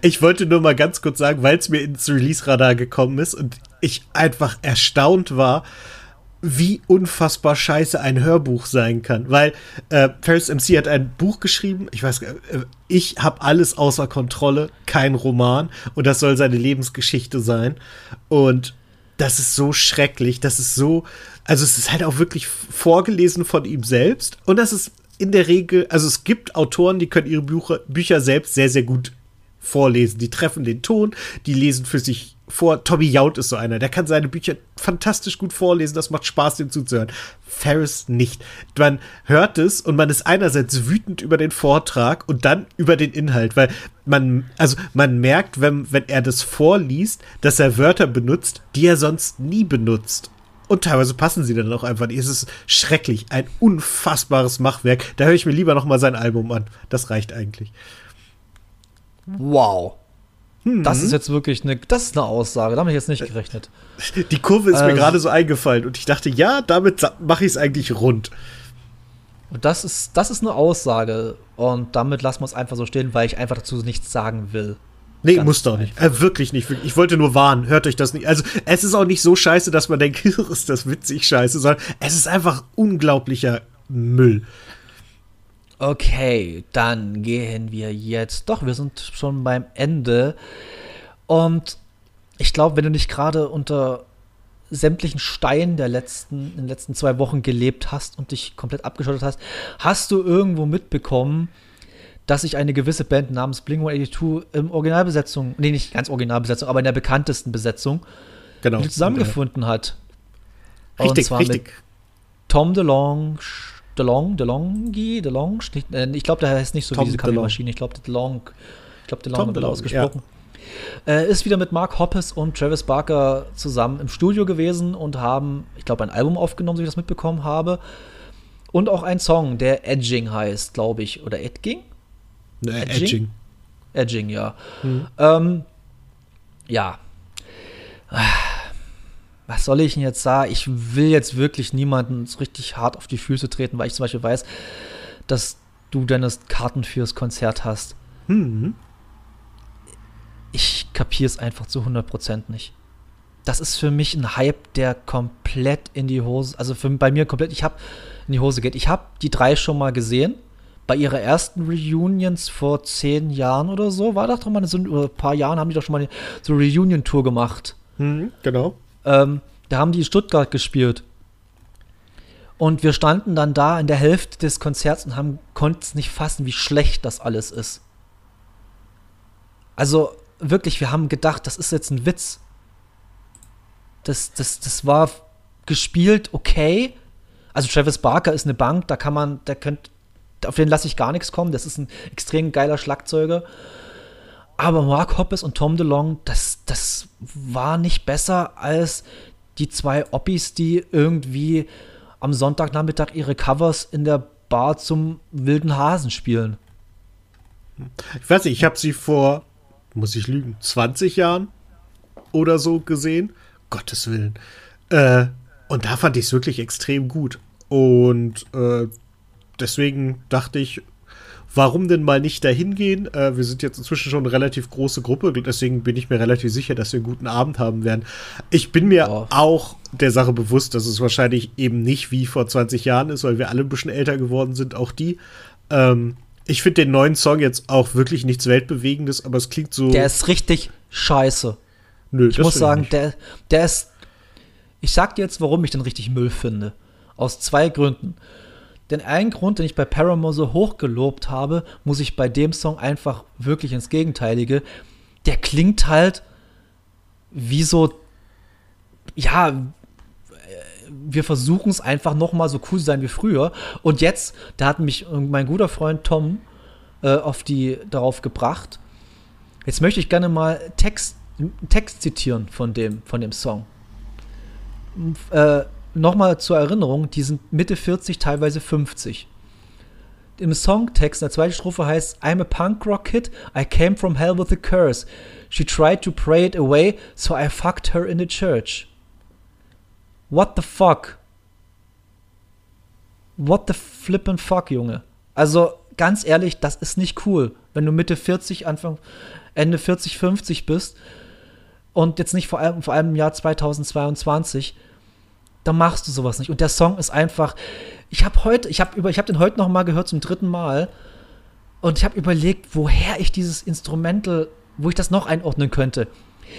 Ich wollte nur mal ganz kurz sagen, weil es mir ins Release-Radar gekommen ist und ich einfach erstaunt war, wie unfassbar scheiße ein Hörbuch sein kann. Weil äh, Ferris MC hat ein Buch geschrieben, ich weiß, äh, ich habe alles außer Kontrolle, kein Roman und das soll seine Lebensgeschichte sein. Und das ist so schrecklich, das ist so, also es ist halt auch wirklich vorgelesen von ihm selbst und das ist in der Regel, also es gibt Autoren, die können ihre Bücher, Bücher selbst sehr, sehr gut vorlesen. Die treffen den Ton, die lesen für sich vor. Tommy Jaud ist so einer, der kann seine Bücher fantastisch gut vorlesen, das macht Spaß, dem zuzuhören. Ferris nicht. Man hört es und man ist einerseits wütend über den Vortrag und dann über den Inhalt, weil man, also man merkt, wenn, wenn er das vorliest, dass er Wörter benutzt, die er sonst nie benutzt. Und teilweise passen sie dann auch einfach nicht. Es ist schrecklich. Ein unfassbares Machwerk. Da höre ich mir lieber noch mal sein Album an. Das reicht eigentlich. Wow. Hm. Das ist jetzt wirklich eine, das ist eine Aussage. Da habe ich jetzt nicht gerechnet. Die Kurve ist also, mir gerade so eingefallen und ich dachte, ja, damit mache ich es eigentlich rund. Das ist, das ist eine Aussage und damit lassen wir es einfach so stehen, weil ich einfach dazu nichts sagen will. Nee, muss doch nicht. Äh, wirklich nicht. Ich wollte nur warnen. Hört euch das nicht. Also, es ist auch nicht so scheiße, dass man denkt, ist das witzig scheiße, sondern es ist einfach unglaublicher Müll. Okay, dann gehen wir jetzt. Doch, wir sind schon beim Ende. Und ich glaube, wenn du nicht gerade unter sämtlichen Steinen der letzten, in den letzten zwei Wochen gelebt hast und dich komplett abgeschottet hast, hast du irgendwo mitbekommen, dass sich eine gewisse Band namens Blink-182 im Originalbesetzung, nee, nicht ganz Originalbesetzung, aber in der bekanntesten Besetzung genau. zusammengefunden hat. Richtig, und zwar richtig. Mit Tom DeLonge, DeLong, DeLongi, DeLonge, äh, ich glaube, der heißt nicht so Tom wie diese Kaffeemaschine, ich glaube, DeLong, ich glaube, DeLong wird ausgesprochen. Ja. Äh, ist wieder mit Mark Hoppes und Travis Barker zusammen im Studio gewesen und haben, ich glaube, ein Album aufgenommen, so wie ich das mitbekommen habe. Und auch ein Song, der Edging heißt, glaube ich. Oder Edging? Ne, Edging? Edging. Edging, ja. Mhm. Ähm, ja. Was soll ich denn jetzt sagen? Ich will jetzt wirklich niemanden so richtig hart auf die Füße treten, weil ich zum Beispiel weiß, dass du deine Karten fürs Konzert hast. Mhm. Ich kapiere es einfach zu 100% nicht. Das ist für mich ein Hype, der komplett in die Hose, also für, bei mir komplett, ich habe in die Hose geht. Ich habe die drei schon mal gesehen bei ihrer ersten Reunions vor zehn Jahren oder so, war das doch mal so ein paar Jahren, haben die doch schon mal so eine Reunion-Tour gemacht. Mhm, genau. Ähm, da haben die in Stuttgart gespielt. Und wir standen dann da in der Hälfte des Konzerts und haben, konnten es nicht fassen, wie schlecht das alles ist. Also wirklich, wir haben gedacht, das ist jetzt ein Witz. Das, das, das war gespielt okay. Also Travis Barker ist eine Bank, da kann man, der könnte auf den lasse ich gar nichts kommen. Das ist ein extrem geiler Schlagzeuger. Aber Mark Hoppes und Tom DeLong, das, das war nicht besser als die zwei Oppis, die irgendwie am Sonntagnachmittag ihre Covers in der Bar zum wilden Hasen spielen. Ich weiß nicht, ich habe sie vor, muss ich lügen, 20 Jahren oder so gesehen. Gottes Willen. Äh, und da fand ich es wirklich extrem gut. Und äh, deswegen dachte ich, warum denn mal nicht dahin gehen? Äh, wir sind jetzt inzwischen schon eine relativ große Gruppe, deswegen bin ich mir relativ sicher, dass wir einen guten Abend haben werden. Ich bin mir oh. auch der Sache bewusst, dass es wahrscheinlich eben nicht wie vor 20 Jahren ist, weil wir alle ein bisschen älter geworden sind, auch die. Ähm, ich finde den neuen Song jetzt auch wirklich nichts Weltbewegendes, aber es klingt so. Der ist richtig scheiße. Nö, ich muss sagen, ich der, der ist. Ich sag dir jetzt, warum ich den richtig Müll finde. Aus zwei Gründen. Denn einen Grund, den ich bei Paramore so hoch gelobt habe, muss ich bei dem Song einfach wirklich ins Gegenteilige. Der klingt halt wie so, ja, wir versuchen es einfach noch mal so cool zu sein wie früher. Und jetzt, da hat mich mein guter Freund Tom äh, auf die, darauf gebracht. Jetzt möchte ich gerne mal Text, Text zitieren von dem, von dem Song. Äh, Nochmal zur Erinnerung, die sind Mitte 40, teilweise 50. Im Songtext, in der zweiten Strophe heißt I'm a punk rock kid, I came from hell with a curse. She tried to pray it away, so I fucked her in the church. What the fuck? What the flippin' fuck, Junge? Also, ganz ehrlich, das ist nicht cool, wenn du Mitte 40, Anfang, Ende 40, 50 bist und jetzt nicht vor allem, vor allem im Jahr 2022 dann machst du sowas nicht. Und der Song ist einfach, ich habe heute, ich habe über, ich habe den heute noch mal gehört zum dritten Mal und ich habe überlegt, woher ich dieses Instrumental, wo ich das noch einordnen könnte.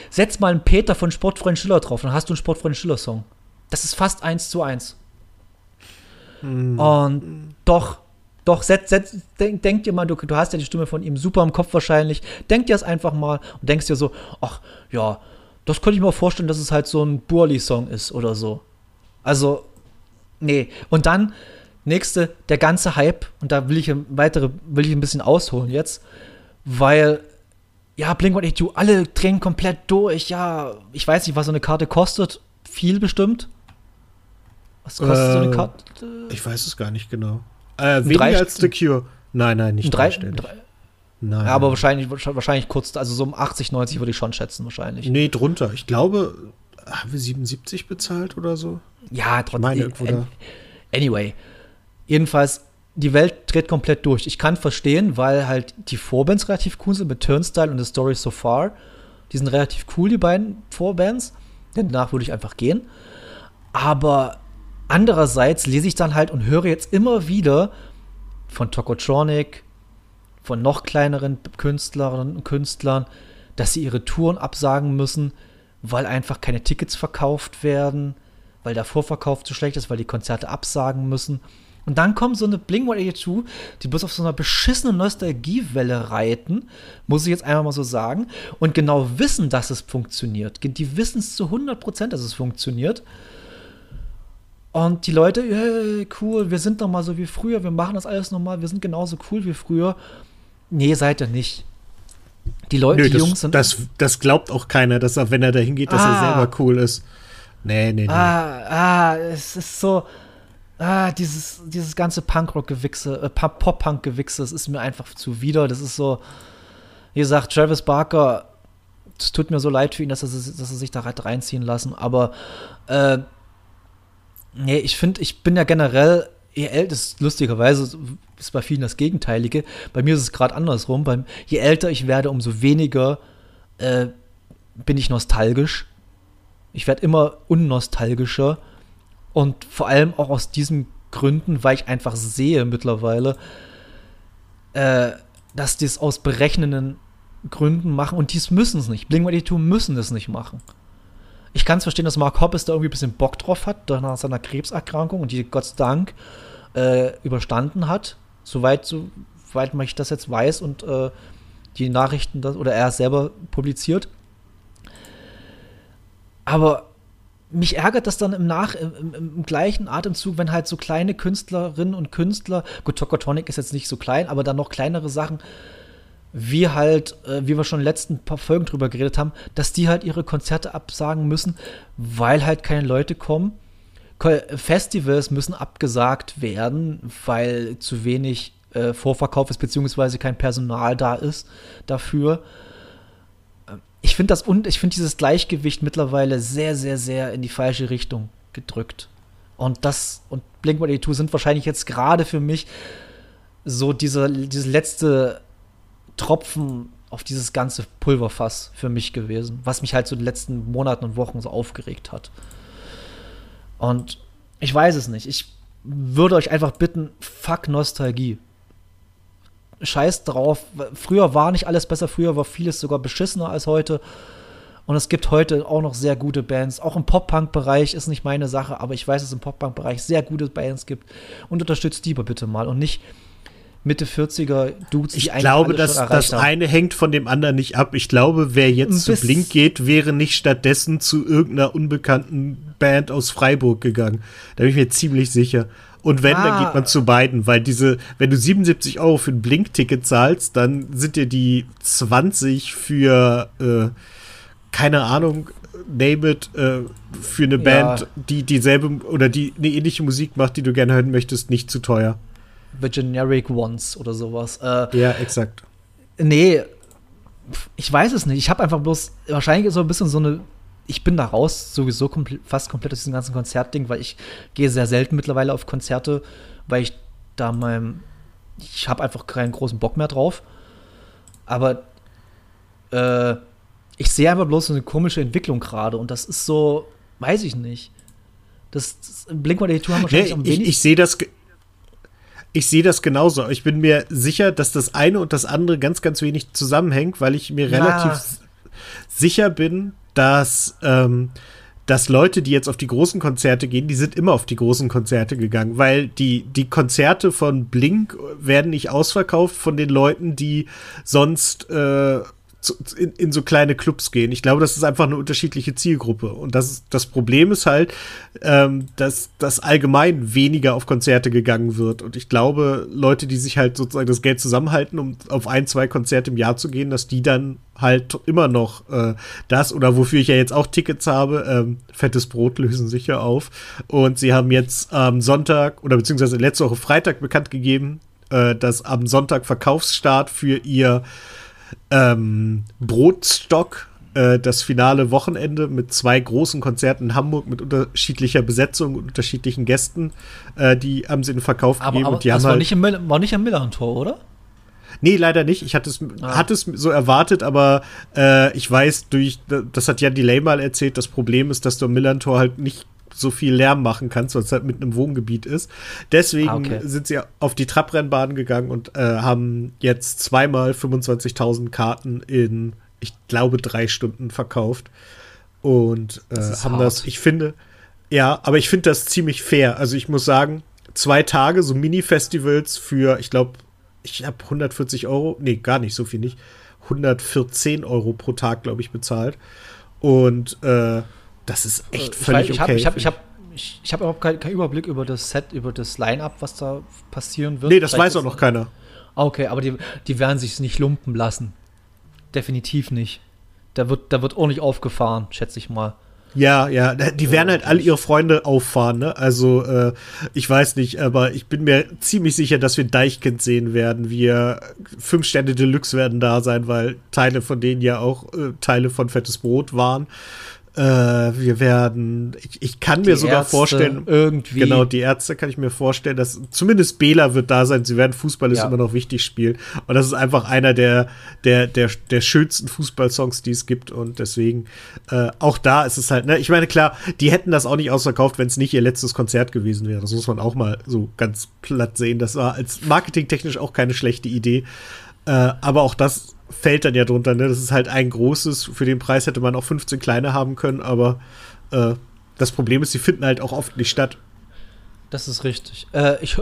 Setz mal einen Peter von Sportfreund Schiller drauf, dann hast du einen Sportfreund Schiller Song. Das ist fast eins zu eins. Mhm. Und doch, doch, setz, setz, denk, denk, dir mal, du, du hast ja die Stimme von ihm super im Kopf wahrscheinlich. Denk dir das einfach mal und denkst dir so, ach ja, das könnte ich mir vorstellen, dass es halt so ein Burli-Song ist oder so. Also, nee. Und dann, nächste, der ganze Hype, und da will ich weitere, will ich ein bisschen ausholen jetzt, weil, ja, Blink-182, alle drehen komplett durch, ja, ich weiß nicht, was so eine Karte kostet, viel bestimmt. Was kostet äh, so eine äh, Karte? Ich weiß es gar nicht genau. Äh, weniger als The Cure. Nein, nein, nicht drei, drei, Nein. Ja, aber wahrscheinlich, wahrscheinlich kurz, also so um 80, 90 würde ich schon schätzen, wahrscheinlich. Nee, drunter. Ich glaube, haben wir 77 bezahlt oder so? Ja, trotzdem. Anyway, jedenfalls, die Welt dreht komplett durch. Ich kann verstehen, weil halt die Vorbands relativ cool sind mit Turnstyle und The Story So Far. Die sind relativ cool, die beiden Vorbands. Denn danach würde ich einfach gehen. Aber andererseits lese ich dann halt und höre jetzt immer wieder von Tokotronic, von noch kleineren Künstlerinnen und Künstlern, dass sie ihre Touren absagen müssen, weil einfach keine Tickets verkauft werden, weil der Vorverkauf zu schlecht ist, weil die Konzerte absagen müssen. Und dann kommt so eine Blink-182, die bloß auf so einer beschissenen Nostalgiewelle reiten, muss ich jetzt einfach mal so sagen, und genau wissen, dass es funktioniert. Die wissen es zu 100%, dass es funktioniert. Und die Leute, hey, cool, wir sind noch mal so wie früher, wir machen das alles nochmal, wir sind genauso cool wie früher. Nee, seid ihr nicht. Die Leute, Nö, die das, Jungs sind. Das, das glaubt auch keiner, dass er, wenn er da hingeht, dass ah. er selber cool ist. Nee, nee, nee. Ah, ah, es ist so. Ah, dieses, dieses ganze Punkrock-Gewichse, äh, Pop-Punk-Gewichse, das ist mir einfach zuwider. Das ist so, wie gesagt, Travis Barker, es tut mir so leid für ihn, dass er, dass er sich da halt reinziehen lassen, aber äh, nee, ich finde, ich bin ja generell je älter, lustigerweise ist bei vielen das Gegenteilige. Bei mir ist es gerade andersrum. Beim, je älter ich werde, umso weniger äh, bin ich nostalgisch. Ich werde immer unnostalgischer. Und vor allem auch aus diesen Gründen, weil ich einfach sehe mittlerweile, äh, dass die es aus berechnenden Gründen machen und dies müssen es nicht. Blink-182 müssen es nicht machen. Ich kann es verstehen, dass Mark Hoppes da irgendwie ein bisschen Bock drauf hat, nach seiner Krebserkrankung und die Gott sei Dank äh, überstanden hat, soweit, soweit ich das jetzt weiß und äh, die Nachrichten das, oder er selber publiziert. Aber mich ärgert das dann im, Nach, im, im, gleichen Atemzug, wenn halt so kleine Künstlerinnen und Künstler, gut, Tokotonic ist jetzt nicht so klein, aber dann noch kleinere Sachen, wie halt, äh, wie wir schon in den letzten paar Folgen drüber geredet haben, dass die halt ihre Konzerte absagen müssen, weil halt keine Leute kommen. Festivals müssen abgesagt werden, weil zu wenig äh, Vorverkauf ist, beziehungsweise kein Personal da ist dafür. ich finde das und ich finde dieses Gleichgewicht mittlerweile sehr, sehr, sehr in die falsche Richtung gedrückt. Und das und Blink-182 sind wahrscheinlich jetzt gerade für mich so dieser, dieses letzte Tropfen auf dieses ganze Pulverfass für mich gewesen, was mich halt so in den letzten Monaten und Wochen so aufgeregt hat. Und ich weiß es nicht. Ich würde euch einfach bitten, fuck Nostalgie. Scheiß drauf. Früher war nicht alles besser, früher war vieles sogar beschissener als heute. Und es gibt heute auch noch sehr gute Bands. Auch im Pop-Punk-Bereich ist nicht meine Sache, aber ich weiß, dass es im Pop-Punk-Bereich sehr gute Bands gibt. Und unterstützt die bitte mal und nicht Mitte 40er Dudes, Ich glaube, dass das haben. eine hängt von dem anderen nicht ab. Ich glaube, wer jetzt zu Blink geht, wäre nicht stattdessen zu irgendeiner unbekannten Band aus Freiburg gegangen. Da bin ich mir ziemlich sicher. Und wenn, ah. dann geht man zu beiden, weil diese, wenn du 77 Euro für ein Blink-Ticket zahlst, dann sind dir die 20 für, äh, keine Ahnung, name it, äh, für eine Band, ja. die dieselbe oder die eine ähnliche Musik macht, die du gerne hören möchtest, nicht zu teuer. The Generic Ones oder sowas. Äh, ja, exakt. Nee, ich weiß es nicht. Ich habe einfach bloß, wahrscheinlich so ein bisschen so eine, ich bin da raus, sowieso kompl fast komplett aus diesem ganzen Konzertding, weil ich gehe sehr selten mittlerweile auf Konzerte, weil ich da meinem, ich habe einfach keinen großen Bock mehr drauf. Aber äh, ich sehe einfach bloß so eine komische Entwicklung gerade und das ist so, weiß ich nicht. Das, das Blink-182 haben wahrscheinlich nee, am wenigsten. Ich, ich sehe das, ich sehe das genauso. Ich bin mir sicher, dass das eine und das andere ganz, ganz wenig zusammenhängt, weil ich mir ja. relativ sicher bin, dass, ähm, dass Leute, die jetzt auf die großen Konzerte gehen, die sind immer auf die großen Konzerte gegangen, weil die, die Konzerte von Blink werden nicht ausverkauft von den Leuten, die sonst äh, in, in, so kleine Clubs gehen. Ich glaube, das ist einfach eine unterschiedliche Zielgruppe. Und das, das Problem ist halt, ähm, dass, dass allgemein weniger auf Konzerte gegangen wird. Und ich glaube, Leute, die sich halt sozusagen das Geld zusammenhalten, um auf ein, zwei Konzerte im Jahr zu gehen, dass die dann halt immer noch äh, das oder wofür ich ja jetzt auch Tickets habe, ähm, fettes Brot lösen sich ja auf. Und sie haben jetzt am ähm, Sonntag oder beziehungsweise letzte Woche Freitag bekannt gegeben, äh, dass am Sonntag Verkaufsstart für ihr ähm, Brotstock äh, das finale Wochenende mit zwei großen Konzerten in Hamburg mit unterschiedlicher Besetzung und unterschiedlichen Gästen. Äh, die haben sie in den Verkauf aber, gegeben. Aber, und die das haben war, halt nicht im, war nicht am Millantor, oder? Nee, leider nicht. Ich hatte es, ah. hatte es so erwartet, aber äh, ich weiß durch, das hat Jan Delay mal erzählt, das Problem ist, dass du am Millantor halt nicht so viel Lärm machen kannst, weil es halt mit einem Wohngebiet ist. Deswegen ah, okay. sind sie auf die Trabrennbahn gegangen und äh, haben jetzt zweimal 25.000 Karten in, ich glaube, drei Stunden verkauft. Und äh, das haben hart. das, ich finde, ja, aber ich finde das ziemlich fair. Also ich muss sagen, zwei Tage, so Mini-Festivals für, ich glaube, ich habe 140 Euro, nee, gar nicht so viel nicht, 114 Euro pro Tag, glaube ich, bezahlt. Und äh, das ist echt völlig ich, okay. Ich habe ich hab, ich, ich hab überhaupt keinen kein Überblick über das Set, über das Line-Up, was da passieren wird. Nee, das Vielleicht weiß auch noch keiner. Ah, okay, aber die, die werden sich nicht lumpen lassen. Definitiv nicht. Da wird, da wird ordentlich aufgefahren, schätze ich mal. Ja, ja, die werden halt alle ihre Freunde auffahren, ne? Also, äh, ich weiß nicht, aber ich bin mir ziemlich sicher, dass wir Deichkind sehen werden. Wir fünf Sterne Deluxe werden da sein, weil Teile von denen ja auch äh, Teile von Fettes Brot waren. Äh, wir werden, ich, ich kann die mir sogar Ärzte vorstellen, irgendwie. Genau, die Ärzte kann ich mir vorstellen, dass zumindest Bela wird da sein. Sie werden Fußball ist ja. immer noch wichtig spielen. Und das ist einfach einer der, der, der, der schönsten Fußballsongs, die es gibt. Und deswegen, äh, auch da ist es halt, ne, ich meine, klar, die hätten das auch nicht ausverkauft, wenn es nicht ihr letztes Konzert gewesen wäre. Das muss man auch mal so ganz platt sehen. Das war als marketingtechnisch auch keine schlechte Idee. Äh, aber auch das fällt dann ja drunter. Ne? Das ist halt ein großes. Für den Preis hätte man auch 15 kleine haben können, aber äh, das Problem ist, sie finden halt auch oft nicht statt. Das ist richtig. Äh, ich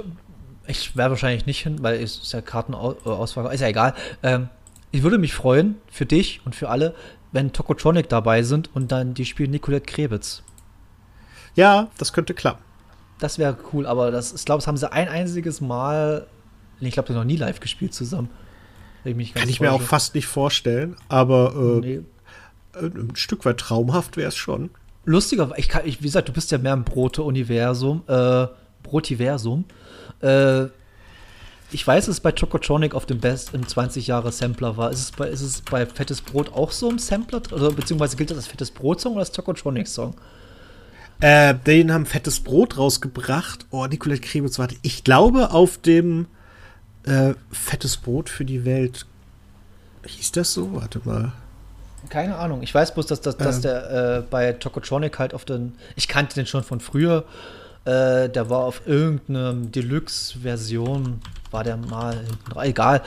ich wäre wahrscheinlich nicht hin, weil es ist ja Kartenauswahl, ist ja egal. Ähm, ich würde mich freuen für dich und für alle, wenn Tokotronic dabei sind und dann die spielen Nicolette Krebitz. Ja, das könnte klappen. Das wäre cool, aber das, ich glaube, das haben sie ein einziges Mal, ich glaube, noch nie live gespielt zusammen. Ich Kann ich mir auch fast nicht vorstellen, aber äh, nee. ein Stück weit traumhaft wäre es schon. Lustiger, ich kann, ich, wie gesagt, du bist ja mehr im Brote-Universum, äh, Brotiversum. Äh, ich weiß, dass es bei Chocotronic auf dem Best im 20 Jahre Sampler war. Ist es bei, ist es bei Fettes Brot auch so im Sampler? Oder beziehungsweise gilt das als Fettes Brot-Song oder als Chocotronic-Song? Äh, den haben Fettes Brot rausgebracht. Oh, Nicolette Krebitz, warte. Ich glaube, auf dem äh, Fettes Brot für die Welt. Hieß das so? Warte mal. Keine Ahnung. Ich weiß bloß, dass, dass, dass Ähm. der äh, bei Tokotronic halt auf den. Ich kannte den schon von früher. Äh, der war auf irgendeiner Deluxe-Version. War der mal. Egal.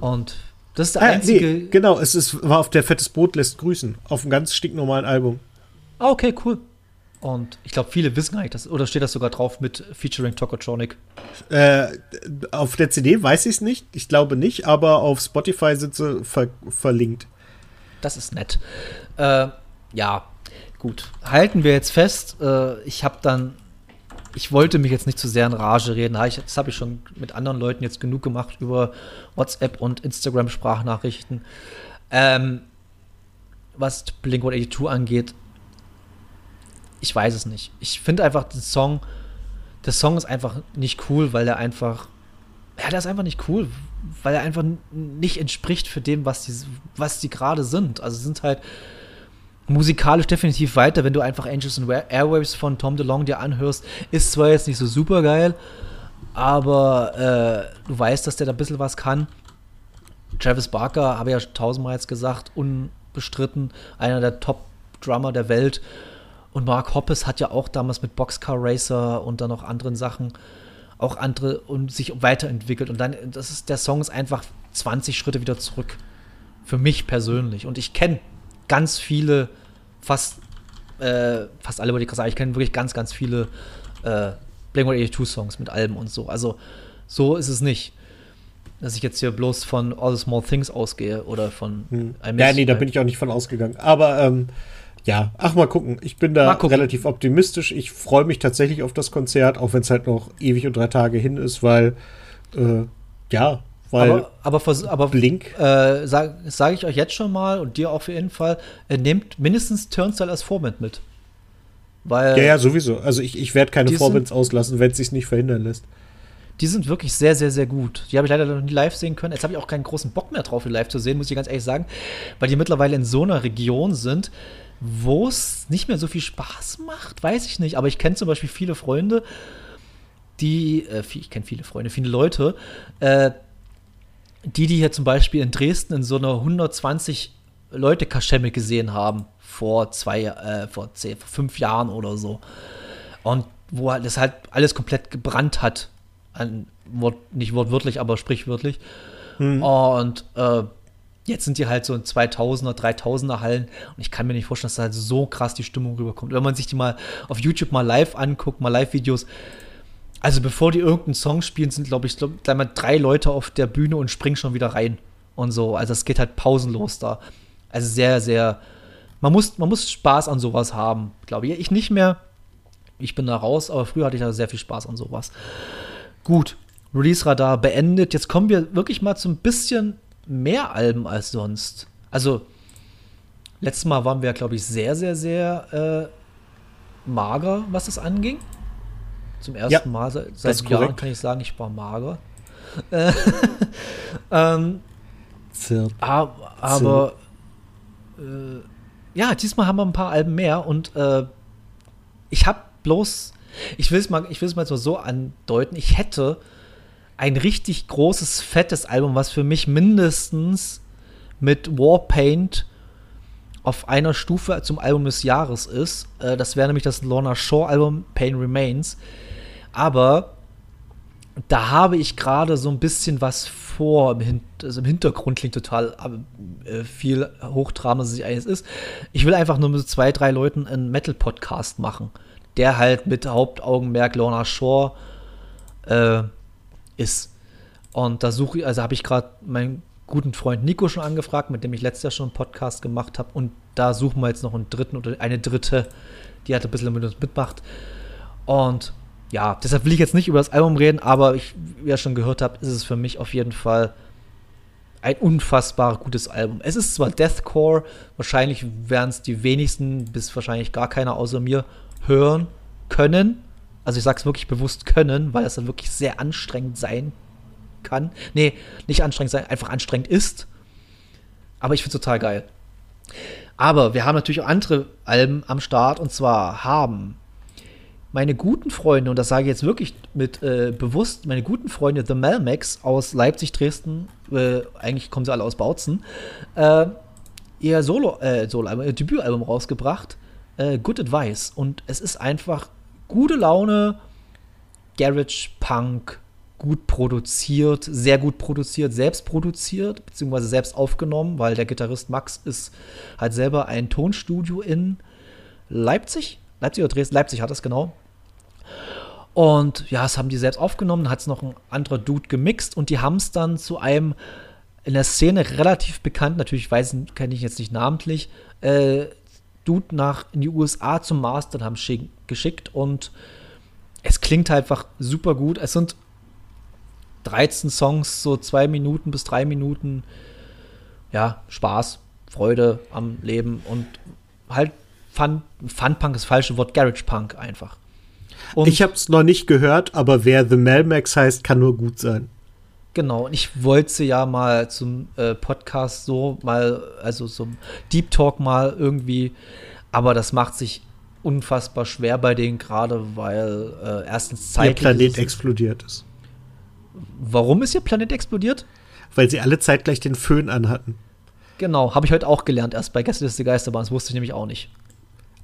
Und das ist der Ah, einzige. nee, genau, es ist, war auf der Fettes Brot lässt grüßen. Auf einem ganz stinknormalen Album. Ah, okay, cool. Und ich glaube, viele wissen eigentlich das. Oder steht das sogar drauf mit Featuring Tokotronic? Äh, auf der CD weiß ich es nicht. Ich glaube nicht, aber auf Spotify sind sie ver verlinkt. Das ist nett. Äh, ja, gut. Halten wir jetzt fest. Äh, ich habe dann. Ich wollte mich jetzt nicht zu sehr in Rage reden. Das habe ich schon mit anderen Leuten jetzt genug gemacht über WhatsApp und Instagram-Sprachnachrichten. Ähm, was Blink 182 angeht, ich weiß es nicht. Ich finde einfach den Song, der Song ist einfach nicht cool, weil er einfach, ja, der ist einfach nicht cool, weil er einfach nicht entspricht für dem, was die, was die gerade sind. Also sie sind halt musikalisch definitiv weiter, wenn du einfach Angels and Airwaves von Tom DeLonge dir anhörst, ist zwar jetzt nicht so super geil, aber äh, du weißt, dass der da ein bisschen was kann. Travis Barker, habe ich ja tausendmal jetzt gesagt, unbestritten, einer der Top-Drummer der Welt. Und Mark Hoppes hat ja auch damals mit Boxcar Racer und dann noch anderen Sachen auch andere und sich weiterentwickelt. Und dann, das ist, der Song ist einfach 20 Schritte wieder zurück. Für mich persönlich. Und ich kenne ganz viele, fast, äh, fast alle wollte ich gerade sagen, ich kenne wirklich ganz, ganz viele äh, Blink-182-Songs mit Alben und so. Also, so ist es nicht. Dass ich jetzt hier bloß von All the Small Things ausgehe oder von Hm. I Miss Ja, nee, da bin ich auch nicht von ausgegangen. Aber ähm, ja, ach mal gucken. Ich bin da relativ optimistisch. Ich freue mich tatsächlich auf das Konzert, auch wenn es halt noch ewig und drei Tage hin ist, weil äh, ja, weil aber, aber, aber Blink. äh, sage sag ich euch jetzt schon mal und dir auf jeden Fall, äh, nehmt mindestens Turnstile als Vorband mit. Weil ja, ja, sowieso. Also ich, ich werde keine die sind- Vorbands auslassen, wenn es sich nicht verhindern lässt. die sind wirklich sehr, sehr, sehr gut. Die habe ich leider noch nie live sehen können. Jetzt habe ich auch keinen großen Bock mehr drauf, die live zu sehen, muss ich ganz ehrlich sagen, weil die mittlerweile in so einer Region sind, wo es nicht mehr so viel Spaß macht, weiß ich nicht. Aber ich kenne zum Beispiel viele Freunde, die, äh, ich kenne viele Freunde, viele Leute, äh, die, die hier zum Beispiel in Dresden in so einer 120 Leute Kaschemme gesehen haben vor zwei, äh, vor, zehn, vor fünf Jahren oder so. Und wo halt das halt alles komplett gebrannt hat. An, Wort, nicht wortwörtlich, aber sprichwörtlich. Und äh, jetzt sind die halt so in 2000er, 3000er Hallen. Und ich kann mir nicht vorstellen, dass da halt so krass die Stimmung rüberkommt. Wenn man sich die mal auf YouTube mal live anguckt, mal Live-Videos, also bevor die irgendeinen Song spielen, sind, glaube ich, glaub, mal drei Leute auf der Bühne und springen schon wieder rein. Und so. Also es geht halt pausenlos da. Also sehr, sehr. Man muss, man muss Spaß an sowas haben, glaube ich. Ich nicht mehr. Ich bin da raus, aber früher hatte ich da sehr viel Spaß an sowas. Gut, Release-Radar beendet. Jetzt kommen wir wirklich mal zu ein bisschen mehr Alben als sonst. Also, letztes Mal waren wir, glaube ich, sehr, sehr, sehr äh, mager, was das anging. Zum ersten Ja, Mal seit, seit Jahren korrekt. kann ich sagen, ich war mager. Äh, ähm, aber, aber äh, ja, diesmal haben wir ein paar Alben mehr und äh, ich habe bloß, ich will es mal, ich will es mal so andeuten, ich hätte ein richtig großes, fettes Album, was für mich mindestens mit Warpaint auf einer Stufe zum Album des Jahres ist. Äh, das wäre nämlich das Lorna Shore Album Pain Remains. Aber da habe ich gerade so ein bisschen was vor. Im, Hin also im Hintergrund klingt total äh, viel hochtrabender, als es eigentlich ist. Ich will einfach nur mit zwei, drei Leuten einen Metal-Podcast machen, der halt mit Hauptaugenmerk Lorna Shore äh, ist. Und da suche ich, also habe ich gerade meinen guten Freund Nico schon angefragt, mit dem ich letztes Jahr schon einen Podcast gemacht habe. Und da suchen wir jetzt noch einen dritten oder eine dritte, die halt ein bisschen mit uns mitmacht. Und ja, deshalb will ich jetzt nicht über das Album reden, aber ich, wie ihr schon gehört habt, ist es für mich auf jeden Fall ein unfassbar gutes Album. Es ist zwar Deathcore, wahrscheinlich werden es die wenigsten bis wahrscheinlich gar keiner außer mir hören können. Also ich sage es wirklich bewusst können, weil es dann wirklich sehr anstrengend sein kann. Nee, nicht anstrengend sein, einfach anstrengend ist. Aber ich finde es total geil. Aber wir haben natürlich auch andere Alben am Start und zwar haben meine guten Freunde, und das sage ich jetzt wirklich mit äh, bewusst, meine guten Freunde The Melmax aus Leipzig, Dresden, äh, eigentlich kommen sie alle aus Bautzen, äh, ihr Solo, äh, Solo ihr Debütalbum rausgebracht, äh, Good Advice. Und es ist einfach gute Laune, Garage Punk, gut produziert, sehr gut produziert, selbst produziert, beziehungsweise selbst aufgenommen, weil der Gitarrist Max ist halt selber ein Tonstudio in Leipzig. Leipzig oder Dresden? Leipzig hat das genau. Und ja, das haben die selbst aufgenommen, hat es noch ein anderer Dude gemixt und die haben es dann zu einem in der Szene relativ bekannt, natürlich weiß kenne ich jetzt nicht namentlich, äh, Dude nach in die USA zum Mastern haben geschickt und es klingt halt einfach super gut. Es sind 13 Songs, so zwei Minuten bis drei Minuten. Ja, Spaß, Freude am Leben und halt Fun, Fun Punk ist das falsche Wort, Garage Punk einfach. Und ich habe es noch nicht gehört, aber wer The Melmax heißt, kann nur gut sein. Genau, und ich wollte ja mal zum äh, Podcast so mal, also zum Deep Talk mal irgendwie, aber das macht sich unfassbar schwer bei denen gerade, weil äh, erstens zeitlich Ihr Planet ist explodiert ist. Warum ist Ihr Planet explodiert? Weil sie alle zeitgleich den Föhn anhatten. Genau, habe ich heute auch gelernt, erst bei Gästeliste Geisterbahn, das wusste ich nämlich auch nicht.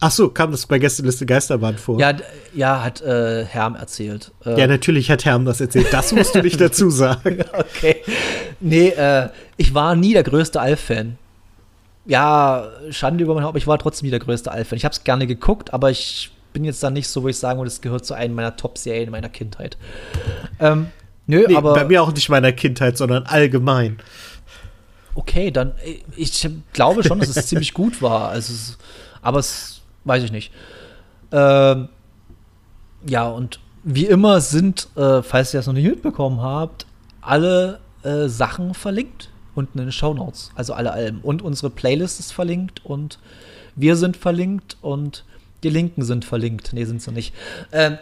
Ach so, kam das bei Gästeliste Geisterbahn vor? Ja, ja hat äh, Herm erzählt. Äh, ja, natürlich hat Herm das erzählt. Das musst du nicht dazu sagen. okay. Nee, äh, ich war nie der größte Alf-Fan. Ja, Schande über mein Haupt, ich war trotzdem nie der größte Alf-Fan. Ich habe es gerne geguckt, aber ich bin jetzt da nicht so, wo ich sagen würde, es gehört zu einem meiner Top-Serien meiner Kindheit. Ähm, nö, nee, aber. Bei mir auch nicht meiner Kindheit, sondern allgemein. Okay, dann, ich glaube schon, dass es ziemlich gut war. Also, aber es Weiß ich nicht. Ähm, ja, und wie immer sind, äh, falls ihr das noch nicht mitbekommen habt, alle äh, Sachen verlinkt unten in den Show Notes. Also alle Alben. Und unsere Playlist ist verlinkt und wir sind verlinkt und die Linken sind verlinkt. Nee, sind sie nicht. Ähm,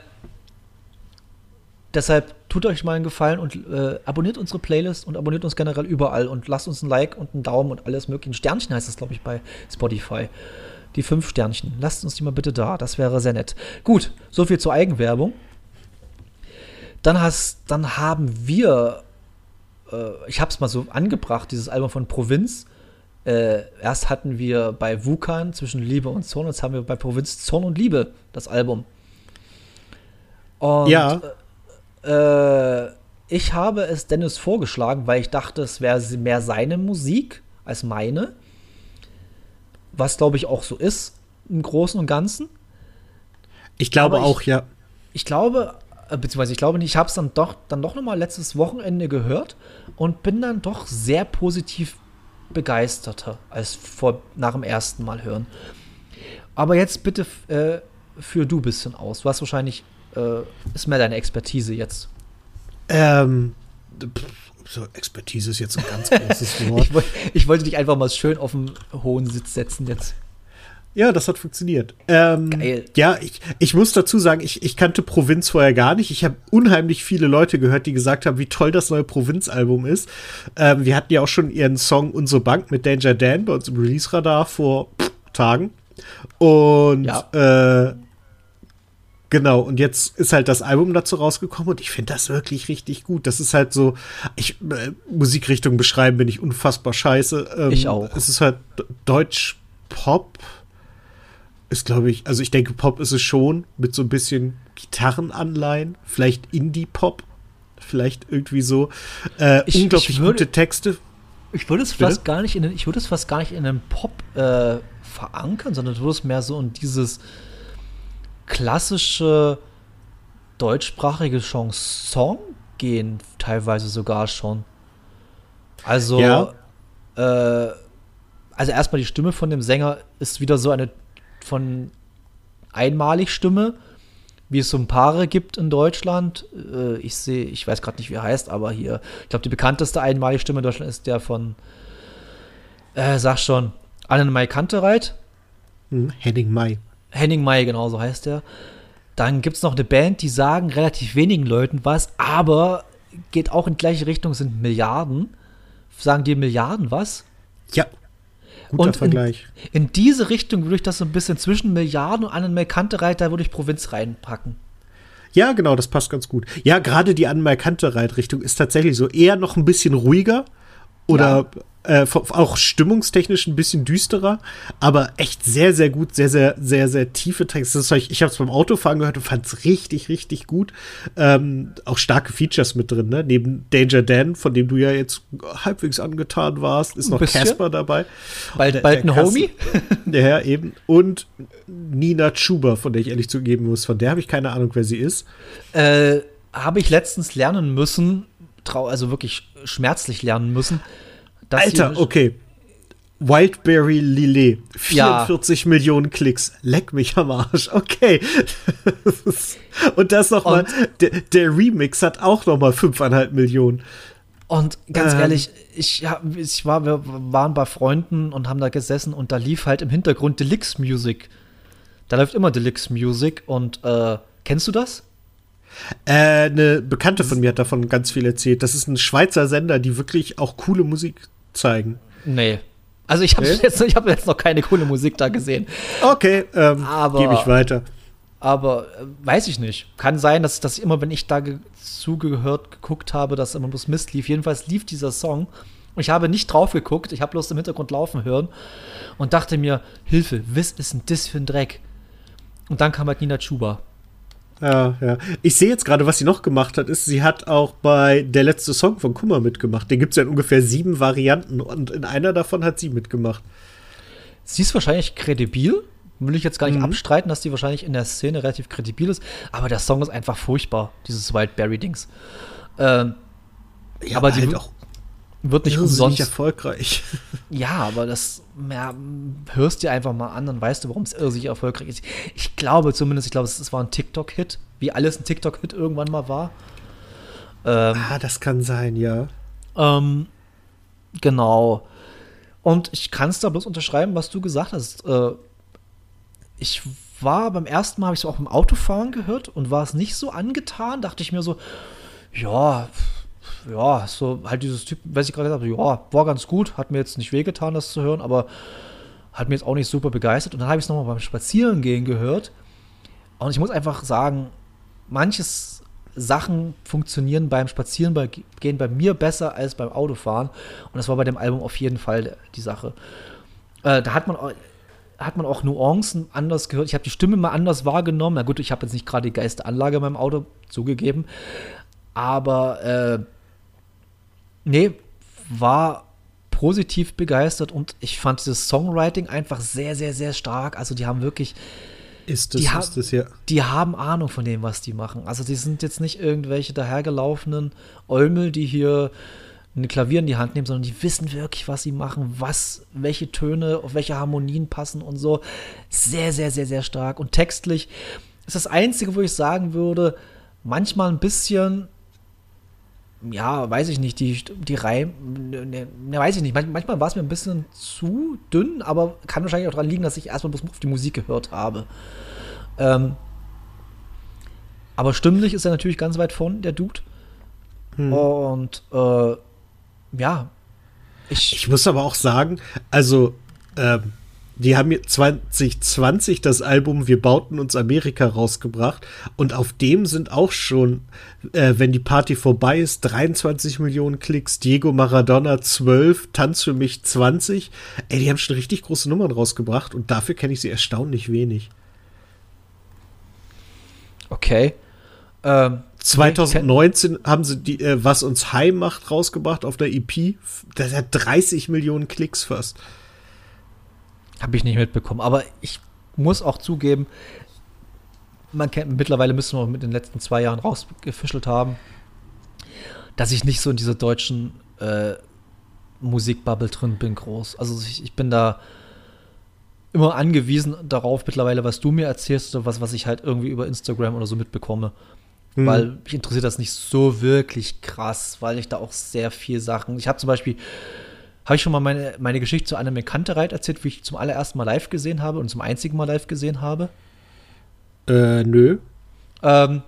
deshalb tut euch mal einen Gefallen und äh, abonniert unsere Playlist und abonniert uns generell überall und lasst uns ein Like und einen Daumen und alles mögliche. Ein Sternchen heißt das, glaube ich, bei Spotify die fünf Sternchen. Lasst uns die mal bitte da, das wäre sehr nett. Gut, soviel zur Eigenwerbung. Dann, hast, dann haben wir, äh, ich habe es mal so angebracht, dieses Album von Provinz. Äh, erst hatten wir bei Wukan zwischen Liebe und Zorn, jetzt haben wir bei Provinz Zorn und Liebe das Album. Und, ja. Äh, ich habe es Dennis vorgeschlagen, weil ich dachte, es wäre mehr seine Musik als meine was glaube ich auch so ist im Großen und Ganzen. Ich glaube ich, auch, ja. Ich glaube, äh, beziehungsweise ich glaube nicht, ich habe es dann doch, dann doch noch mal letztes Wochenende gehört und bin dann doch sehr positiv begeisterter als vor, nach dem ersten Mal hören. Aber jetzt bitte äh, für du ein bisschen aus. Du hast wahrscheinlich, äh, ist mehr deine Expertise jetzt. Ähm, pff so, Expertise ist jetzt ein ganz großes Wort. ich, ich, wollte dich einfach mal schön auf den hohen Sitz setzen jetzt. Ja, das hat funktioniert. Ähm, Geil. Ja, ich, ich muss dazu sagen, ich, ich kannte Provinz vorher gar nicht. Ich habe unheimlich viele Leute gehört, die gesagt haben, wie toll das neue Provinz-Album ist. Ähm, wir hatten ja auch schon ihren Song Unsere Bank mit Danger Dan bei uns im Release-Radar vor pff, Tagen. Und ja. äh, Genau, und jetzt ist halt das Album dazu rausgekommen und ich finde das wirklich richtig gut. Das ist halt so, ich, äh, Musikrichtung beschreiben bin ich unfassbar scheiße. Ähm, ich auch. Es ist halt Deutsch-Pop. Ist, glaube ich, also ich denke, Pop ist es schon, mit so ein bisschen Gitarrenanleihen, vielleicht Indie-Pop, vielleicht irgendwie so. Äh, ich, unglaublich ich würde, gute Texte. Ich würde es fast gar nicht in den, ich würde es fast gar nicht in den Pop äh, verankern, sondern du würdest mehr so in dieses klassische deutschsprachige Chanson gehen, teilweise sogar schon. Also, ja. äh, also erstmal die Stimme von dem Sänger ist wieder so eine von einmalig Stimme, wie es so ein Paare gibt in Deutschland. Äh, ich sehe, ich weiß gerade nicht, wie er heißt, aber hier, ich glaube, die bekannteste einmalige Stimme in Deutschland ist der von, äh, sag schon, Annenmai Kantereit. Hm, Henning Mai. Henning May, genau so heißt er. Dann gibt es noch eine Band, die sagen relativ wenigen Leuten was, aber geht auch in die gleiche Richtung, sind Milliarden. Sagen dir Milliarden was? Ja. Guter Und Vergleich. In, in diese Richtung würde ich das so ein bisschen zwischen Milliarden und einem Melkante da würde ich Provinz reinpacken. Ja, genau, das passt ganz gut. Ja, gerade die anmerkante Reitrichtung ist tatsächlich so eher noch ein bisschen ruhiger oder äh, v- auch stimmungstechnisch ein bisschen düsterer, aber echt sehr, sehr gut, sehr, sehr, sehr, sehr tiefe Texte. Ich ich habe es beim Autofahren gehört und fand es richtig, richtig gut. Ähm, auch starke Features mit drin, ne? Neben Danger Dan, von dem du ja jetzt halbwegs angetan warst, ist noch. Casper dabei. Bald, bald der ein Homie? Ja, eben. Und Nina Chuba, von der ich ehrlich zugeben muss, von der habe ich keine Ahnung, wer sie ist. Äh, Habe ich letztens lernen müssen, trau also wirklich schmerzlich lernen müssen. Alter, okay. Wildberry Lillet. Ja. 44 Millionen Klicks. Leck mich am Arsch. Okay. Und das noch mal, Und- der, der Remix hat auch noch mal 5,5 Millionen. Und ganz Ähm. ehrlich, ich, hab, ich war, wir waren bei Freunden und haben da gesessen und da lief halt im Hintergrund Deluxe Music. Da läuft immer Deluxe Music und äh, kennst du das? Äh, eine Bekannte von mir hat davon ganz viel erzählt. Das ist ein Schweizer Sender, die wirklich auch coole Musik zeigen. Nee. Also ich habe Nee? jetzt, ich hab jetzt noch keine coole Musik da gesehen. Okay, ähm, Aber- gebe ich weiter. Aber äh, weiß ich nicht. Kann sein, dass, dass immer, wenn ich da ge zugehört, geguckt habe, dass immer bloß Mist lief. Jedenfalls lief dieser Song. Und ich habe nicht drauf geguckt. Ich habe bloß im Hintergrund laufen hören und dachte mir, Hilfe, was ist denn das für ein Dreck? Und dann kam halt Nina Chuba. Ja, ja. Ich sehe jetzt gerade, was sie noch gemacht hat, ist, sie hat auch bei der letzte Song von Kummer mitgemacht. Den gibt es ja in ungefähr sieben Varianten und in einer davon hat sie mitgemacht. Sie ist wahrscheinlich kredibil. Will ich jetzt gar nicht Mhm. abstreiten, dass die wahrscheinlich in der Szene relativ kredibil ist. Aber der Song ist einfach furchtbar, dieses Wildberry-Dings. Ähm, Ja, Aber die halt auch wird nicht irrsinnig umsonst. erfolgreich. Ja, aber das ja, hörst dir einfach mal an, dann weißt du, warum es irrsinnig erfolgreich ist. Ich glaube zumindest, ich glaube, es, es war ein TikTok-Hit, wie alles ein TikTok-Hit irgendwann mal war. Ähm, Ah, das kann sein, ja. ähm, genau. Und ich kann es da bloß unterschreiben, was du gesagt hast. Äh, ich war beim ersten Mal, habe ich es auch im Autofahren gehört und war es nicht so angetan, dachte ich mir so, ja, ja, so halt dieses Typ, weiß ich gerade gesagt habe, ja, war ganz gut, hat mir jetzt nicht wehgetan, das zu hören, aber hat mir jetzt auch nicht super begeistert. Und dann habe ich es nochmal beim Spazierengehen gehört. Und ich muss einfach sagen, manches Sachen funktionieren beim Spazierengehen bei mir besser als beim Autofahren. Und das war bei dem Album auf jeden Fall die Sache. Äh, da hat man, auch- hat man auch Nuancen anders gehört. Ich habe die Stimme mal anders wahrgenommen. Na gut, ich habe jetzt nicht gerade die geilste Anlage in meinem Auto zugegeben. Aber äh, nee, war positiv begeistert und ich fand dieses Songwriting einfach sehr, sehr, sehr stark. Also die haben wirklich Ist es, Die ha- ist es ja. die haben Ahnung von dem, was die machen. Also die sind jetzt nicht irgendwelche dahergelaufenen Eumel, die hier ein Klavier in die Hand nehmen, sondern die wissen wirklich, was sie machen, was, welche Töne, auf welche Harmonien passen und so. Sehr, sehr, sehr, sehr stark. Und textlich ist das Einzige, wo ich sagen würde, manchmal ein bisschen, ja, weiß ich nicht, die, die Reim, ne, ne, weiß ich nicht, Manch- manchmal war es mir ein bisschen zu dünn, aber kann wahrscheinlich auch daran liegen, dass ich erstmal bloß auf die Musik gehört habe. Ähm, aber stimmlich ist er natürlich ganz weit vorn, der Dude. Und äh, ja, ich, Ich muss aber auch sagen, also, ähm, die haben jetzt 2020 das Album Wir bauten uns Amerika rausgebracht und auf dem sind auch schon, äh, wenn die Party vorbei ist, 23 Millionen Klicks, Diego Maradona 12, Tanz für mich 20. Ey, die haben schon richtig große Nummern rausgebracht und dafür kenne ich sie erstaunlich wenig. okay. Ähm, 2019 haben sie die, äh, was uns high macht, rausgebracht auf der EP. Das hat 30 Millionen Klicks fast. Habe ich nicht mitbekommen. Aber ich muss auch zugeben, man kennt, mittlerweile müssen wir mit den letzten zwei Jahren rausgefischelt haben, dass ich nicht so in dieser deutschen äh, Musikbubble drin bin, groß. Also ich, ich bin da immer angewiesen darauf mittlerweile, was du mir erzählst oder was, was ich halt irgendwie über Instagram oder so mitbekomme. Hm. Weil mich interessiert das nicht so wirklich krass, weil ich da auch sehr viel Sachen. Ich habe zum Beispiel, habe ich schon mal meine, meine Geschichte zu Anime Kantereit erzählt, wie ich zum allerersten Mal live gesehen habe und zum einzigen Mal live gesehen habe. Äh, nö. Ähm,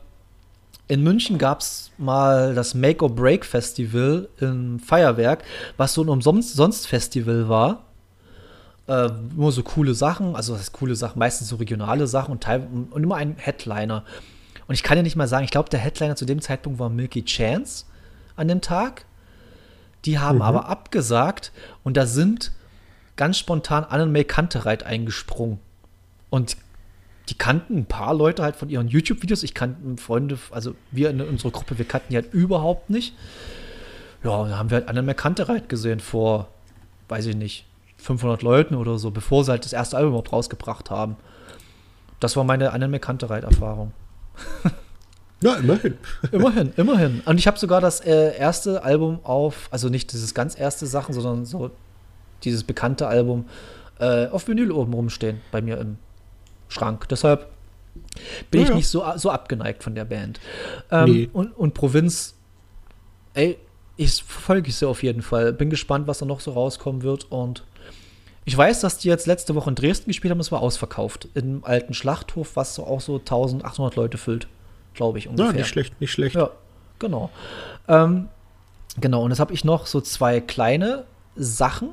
in München gab es mal das Make or Break Festival im Feuerwerk, was so ein Umsonst-Festival war. Äh, nur so coole Sachen, also das heißt coole Sachen, meistens so regionale Sachen und, teil und immer ein Headliner. Und ich kann ja nicht mal sagen, ich glaube, der Headliner zu dem Zeitpunkt war Milky Chance an dem Tag. Die haben mhm. aber abgesagt und da sind ganz spontan Anne Kantereit eingesprungen. Und die kannten ein paar Leute halt von ihren YouTube-Videos. Ich kannte Freunde, also wir in unserer Gruppe, wir kannten die halt überhaupt nicht. Ja, da haben wir halt Anne Kantereit gesehen vor, weiß ich nicht, 500 Leuten oder so, bevor sie halt das erste Album überhaupt rausgebracht haben. Das war meine Anne Kantereit-Erfahrung. Ja, immerhin. immerhin, immerhin. Und ich habe sogar das äh, erste Album auf, also nicht dieses ganz erste Sachen, sondern so dieses bekannte Album äh, auf Vinyl oben rumstehen bei mir im Schrank. Deshalb bin ja, ich ja. nicht so, so abgeneigt von der Band. Ähm, nee. und, und Provinz, ey, ich verfolge ich sie auf jeden Fall. Bin gespannt, was da noch so rauskommen wird. Und ich weiß, dass die jetzt letzte Woche in Dresden gespielt haben. Es war ausverkauft. Im alten Schlachthof, was so auch so 1800 Leute füllt glaube ich, ungefähr. Ja, nicht schlecht, nicht schlecht. Ja, genau. Ähm, genau, und jetzt habe ich noch so zwei kleine Sachen.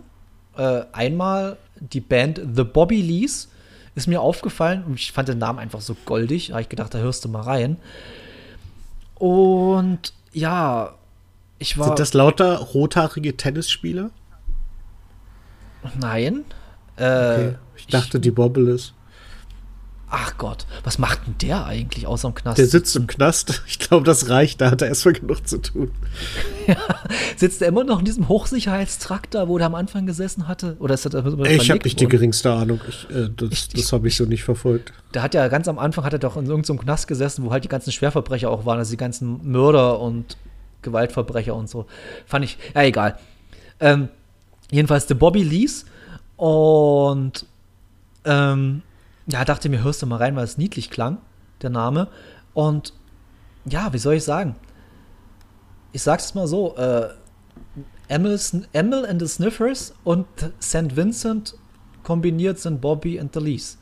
Äh, einmal die Band The Bobby Lees ist mir aufgefallen und ich fand den Namen einfach so goldig. Da habe ich gedacht, da hörst du mal rein. Und ja, ich war. Sind das lauter rothaarige Tennisspieler? Nein. Äh, okay. Ich dachte, ich, die Bobble ist. Ach Gott, was macht denn der eigentlich außer im Knast? Der sitzt im Knast. Ich glaube, das reicht. Da hat er erstmal genug zu tun. ja. Sitzt er immer noch in diesem Hochsicherheitstraktor, wo der am Anfang gesessen hatte? Oder ist das Ich habe nicht die geringste Ahnung. Ich, äh, das, das habe ich so nicht verfolgt. Der hat ja ganz am Anfang hat er doch in irgendeinem Knast gesessen, wo halt die ganzen Schwerverbrecher auch waren, also die ganzen Mörder und Gewaltverbrecher und so. Fand ich, ja, egal. Ähm, jedenfalls der Bobby Lees und ähm, ja, dachte mir, hörst du mal rein, weil es niedlich klang, der Name. Und ja, wie soll ich sagen? Ich sag's mal so, äh, Emil, Emil and the Sniffers und St. Vincent kombiniert sind Bobby and the Lees.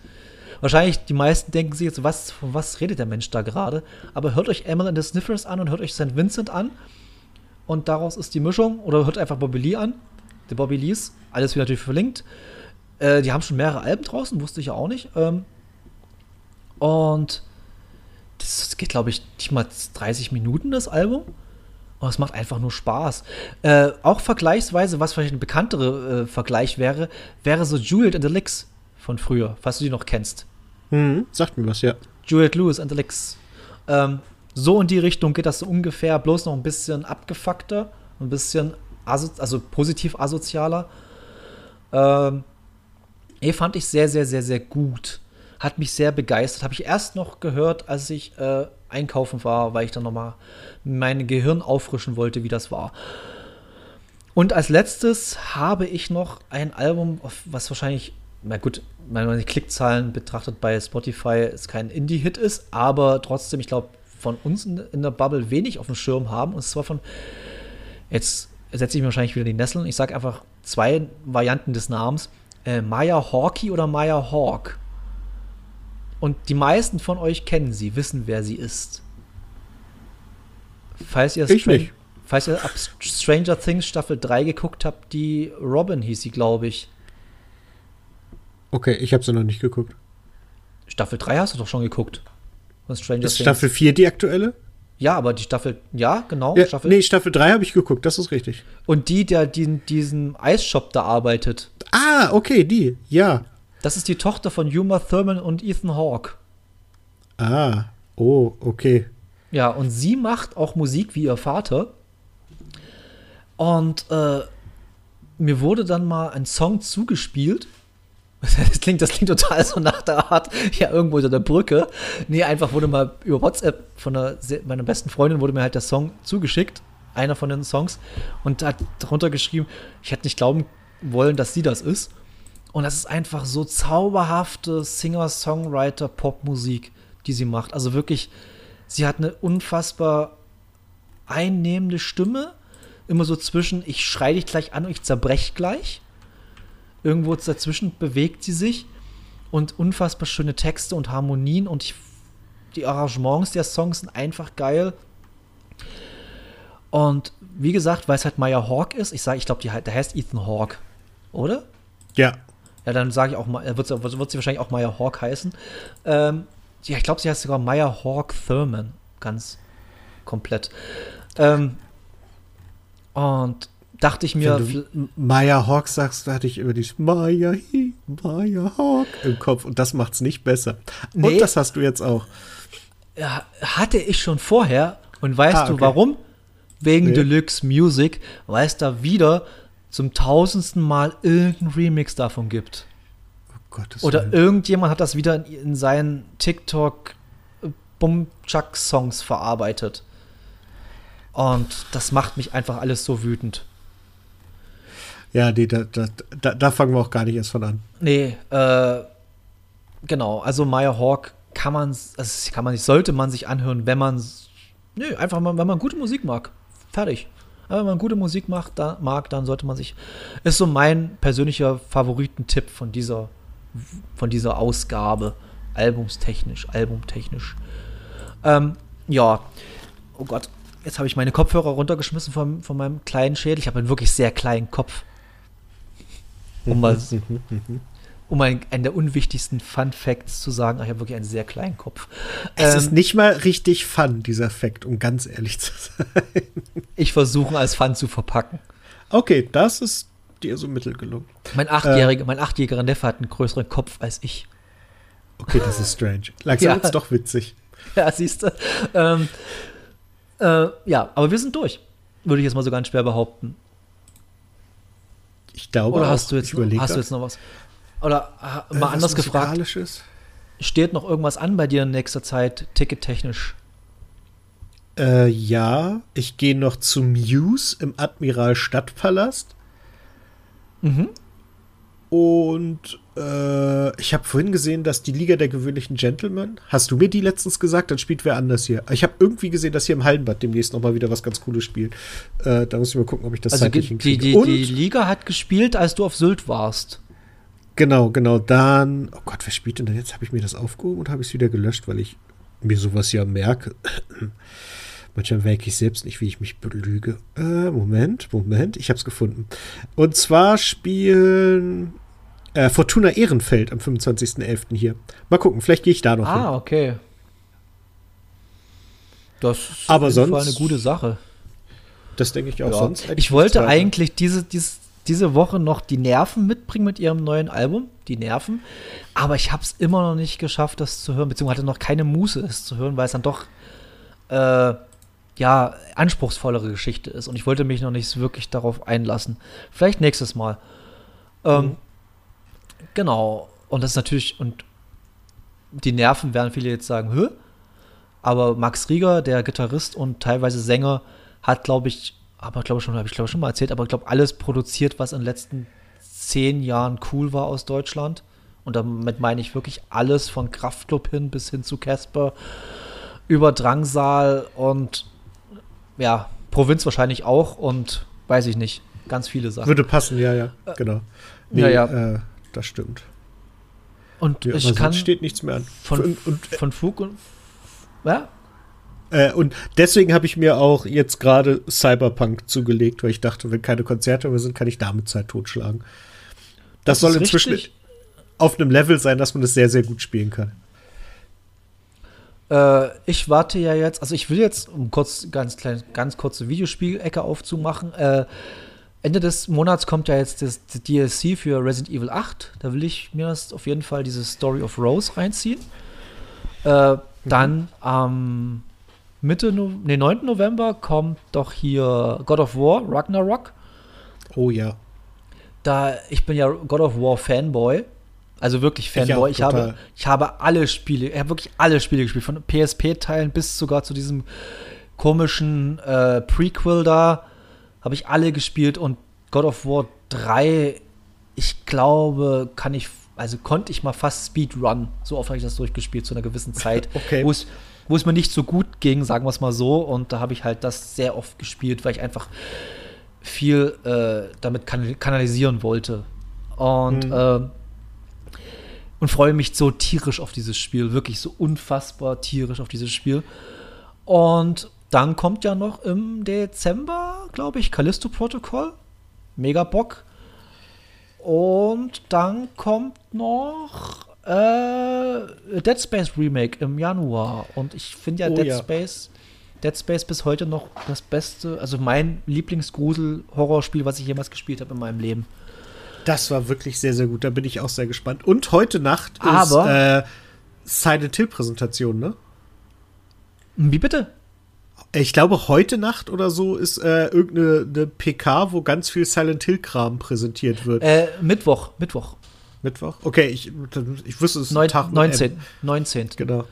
Wahrscheinlich die meisten denken sich jetzt, was, von was redet der Mensch da gerade? Aber hört euch Emil and the Sniffers an und hört euch St. Vincent an. Und daraus ist die Mischung. Oder hört einfach Bobby Lee an. Der Bobby Lees. Alles wieder natürlich verlinkt. Äh, die haben schon mehrere Alben draußen, wusste ich ja auch nicht. Ähm, und das geht, glaube ich, nicht mal 30 Minuten, das Album. Und es macht einfach nur Spaß. Äh, auch vergleichsweise, was vielleicht ein bekannterer äh, Vergleich wäre, wäre so Juliet and the Licks von früher, falls du die noch kennst. Mhm, sagt mir was, ja. Juliet Lewis and the Licks. Ähm, so in die Richtung geht das so ungefähr, bloß noch ein bisschen abgefuckter, ein bisschen also positiv asozialer. Ähm, Nee, fand ich sehr, sehr, sehr, sehr gut. Hat mich sehr begeistert. Habe ich erst noch gehört, als ich äh, einkaufen war, weil ich dann nochmal mein Gehirn auffrischen wollte, wie das war. Und als letztes habe ich noch ein Album, was wahrscheinlich, na gut, wenn man die Klickzahlen betrachtet bei Spotify, es kein Indie-Hit ist, aber trotzdem, ich glaube, von uns in, in, der Bubble wenig auf dem Schirm haben. Und zwar von, jetzt setze ich mir wahrscheinlich wieder die Nesseln. Ich sage einfach zwei Varianten des Namens äh, Maya Hawkey oder Maya Hawk. Und die meisten von euch kennen sie, wissen, wer sie ist. Falls ihr, ich nicht. falls ihr ab Stranger Things Staffel 3 geguckt habt, die Robin hieß sie, glaube ich. Okay, ich habe sie noch nicht geguckt. Staffel 3 hast du doch schon geguckt. Von Stranger ist Things. Staffel 4 die aktuelle? Ja, aber die Staffel, ja, genau. Ja, Staffel, nee, Staffel 3 habe ich geguckt, das ist richtig. Und die, der die, diesen Eisshop da arbeitet. Ah, okay, die, ja. Das ist die Tochter von Uma Thurman und Ethan Hawke. Ah, oh, okay. Ja, und sie macht auch Musik wie ihr Vater. Und äh, mir wurde dann mal ein Song zugespielt Das klingt, das klingt total so nach der Art, ja, irgendwo unter der Brücke. Nee, einfach wurde mal über WhatsApp von einer, meiner besten Freundin wurde mir halt der Song zugeschickt, einer von den Songs, und hat darunter geschrieben, ich hätte nicht glauben wollen, dass sie das ist. Und das ist einfach so zauberhafte Singer-Songwriter-Popmusik, die sie macht. Also wirklich, sie hat eine unfassbar einnehmende Stimme. Immer so zwischen, ich schrei dich gleich an und ich zerbrech gleich Irgendwo dazwischen bewegt sie sich und unfassbar schöne Texte und Harmonien und ich, die Arrangements der Songs sind einfach geil. Und wie gesagt, weil es halt Maya Hawk ist, ich sage, ich glaube, der heißt Ethan Hawke, oder? Ja. Ja, dann sage ich auch mal, wird, wird sie wahrscheinlich auch Maya Hawk heißen. Ähm, ja, ich glaube, sie heißt sogar Maya Hawk Thurman. Ganz komplett. Ähm, und dachte ich mir. Wenn du Maya Hawk sagst, da hatte ich über die Maya, Maya Hawk im Kopf und das macht's nicht besser. Nee, und das hast du jetzt auch. Hatte ich schon vorher. Und weißt ah, okay. du warum? Wegen nee. Deluxe Music, weil es da wieder zum tausendsten Mal irgendein Remix davon gibt. Oh Gottes Oder Willen. irgendjemand hat das wieder in, in seinen TikTok äh, Bumchuck-Songs verarbeitet. Und das macht mich einfach alles so wütend. Ja, nee, da, da, da, da, fangen wir auch gar nicht erst von an. Nee, äh, genau. Also Maya Hawk kann man, also kann man nicht, sollte man sich anhören, wenn man, nö, einfach mal, wenn man gute Musik mag. Fertig. Aber wenn man gute Musik macht, da, mag, dann sollte man sich, ist so mein persönlicher Favoritentipp von dieser, von dieser Ausgabe. Albumstechnisch, albumtechnisch. Ähm, ja. Oh Gott, jetzt habe ich meine Kopfhörer runtergeschmissen von, von meinem kleinen Schädel. Ich habe einen wirklich sehr kleinen Kopf. Um mal, um einen, einen der unwichtigsten Fun Facts zu sagen, ich habe wirklich einen sehr kleinen Kopf. Es ähm, ist nicht mal richtig Fun, dieser Fact, um ganz ehrlich zu sein. Ich versuche als Fun zu verpacken. Okay, das ist dir so mittel gelungen. Mein achtjähriger, äh, mein achtjähriger Neffe hat einen größeren Kopf als ich. Okay, das ist strange. Langsam ja. wird's doch witzig. Ja, siehst du. Ähm, äh, ja, aber wir sind durch. Würde ich jetzt mal so ganz schwer behaupten. Ich glaube, Oder hast du jetzt, hast du jetzt noch was? Oder äh, mal anders gefragt. Steht noch irgendwas an bei dir in nächster Zeit, tickettechnisch? Äh, ja, ich gehe noch zu Muse im Admiral Stadtpalast. Mhm. Und äh, ich habe vorhin gesehen, dass die Liga der gewöhnlichen Gentlemen, hast du mir die letztens gesagt, dann spielt wer anders hier. Ich habe irgendwie gesehen, dass hier im Hallenbad demnächst noch mal wieder was ganz Cooles spielt. Äh, da muss ich mal gucken, ob ich das also zeitlich hinkriege. Die, die, die Liga hat gespielt, als du auf Sylt warst. Genau, genau. Dann, oh Gott, wer spielt denn da jetzt? Habe ich mir das aufgehoben und habe es wieder gelöscht, weil ich mir sowas ja merke. Manchmal merke ich selbst nicht, wie ich mich belüge. Äh, Moment, Moment, ich habe es gefunden. Und zwar spielen äh, Fortuna Ehrenfeld am 25.11. hier. Mal gucken, vielleicht gehe ich da noch ah, hin. Ah, okay. Das ist Aber auf jeden sonst, eine gute Sache. Das denke ich auch ja. sonst. Ich wollte eigentlich diese, diese, diese Woche noch die Nerven mitbringen mit ihrem neuen Album, die Nerven. Aber ich habe es immer noch nicht geschafft, das zu hören, beziehungsweise hatte noch keine Muße, es zu hören, weil es dann doch äh, ja anspruchsvollere Geschichte ist. Und ich wollte mich noch nicht wirklich darauf einlassen. Vielleicht nächstes Mal. Ähm, mhm. Genau. Und das ist natürlich, und die Nerven werden viele jetzt sagen, Hö? aber Max Rieger, der Gitarrist und teilweise Sänger, hat, glaube ich, aber glaube schon, habe ich glaube schon mal erzählt, aber ich glaube alles produziert, was in den letzten zehn Jahren cool war aus Deutschland. Und damit meine ich wirklich alles von Kraftclub hin bis hin zu Casper, über Drangsal und ja, Provinz wahrscheinlich auch und weiß ich nicht, ganz viele Sachen. Würde passen, ja, ja, genau. Nee, ja, ja. Äh, das stimmt. Und ja, ich kann steht nichts mehr an. Von, und, und, von Fug und ja. Äh, und deswegen habe ich mir auch jetzt gerade Cyberpunk zugelegt, weil ich dachte, wenn keine Konzerte mehr sind, kann ich damit Zeit totschlagen. Das, das soll inzwischen richtig. auf einem Level sein, dass man das sehr, sehr gut spielen kann. Äh, ich warte ja jetzt, also ich will jetzt, um kurz ganz klein, ganz kurze Videospielecke aufzumachen, äh, Ende des Monats kommt ja jetzt das, das, DLC für Resident Evil 8. Da will ich mir das auf jeden Fall diese Story of Rose reinziehen. Äh, mhm. Dann am Mitte, no nee, 9. November kommt doch hier God of War, Ragnarok. Oh ja. Da, ich bin ja God of War Fanboy. Also wirklich Fanboy. Ich, ich habe, ich habe alle Spiele, ich habe wirklich alle Spiele gespielt. Von PSP-Teilen bis sogar zu diesem komischen äh, Prequel da habe ich alle gespielt und God of War 3, ich glaube, kann ich, also konnte ich mal fast Speedrun. So oft habe ich das durchgespielt zu einer gewissen Zeit, okay. wo es wo es mir nicht so gut ging, sagen wir es mal so. Und da habe ich halt das sehr oft gespielt, weil ich einfach viel äh, damit kan kanalisieren wollte. Und, mhm. äh, und freue mich so tierisch auf dieses Spiel. Wirklich so unfassbar tierisch auf dieses Spiel. Und dann kommt ja noch im Dezember, glaube ich, Callisto Protocol. Mega Bock. Und dann kommt noch äh, Dead Space Remake im Januar. Und ich finde ja Oh Dead ja. Space. Dead Space bis heute noch das beste, also mein Lieblingsgrusel-Horrorspiel, was ich jemals gespielt habe in meinem Leben. Das war wirklich sehr, sehr gut. Da bin ich auch sehr gespannt. Und heute Nacht Aber- ist äh, Silent Hill Präsentation, ne? Wie bitte? Ich glaube, heute Nacht oder so ist äh, irgendeine eine PK, wo ganz viel Silent Hill-Kram präsentiert wird. Äh, Mittwoch, Mittwoch. Mittwoch? Okay, ich, ich wusste es Neun, Tag mit 19. M. 19. Genau.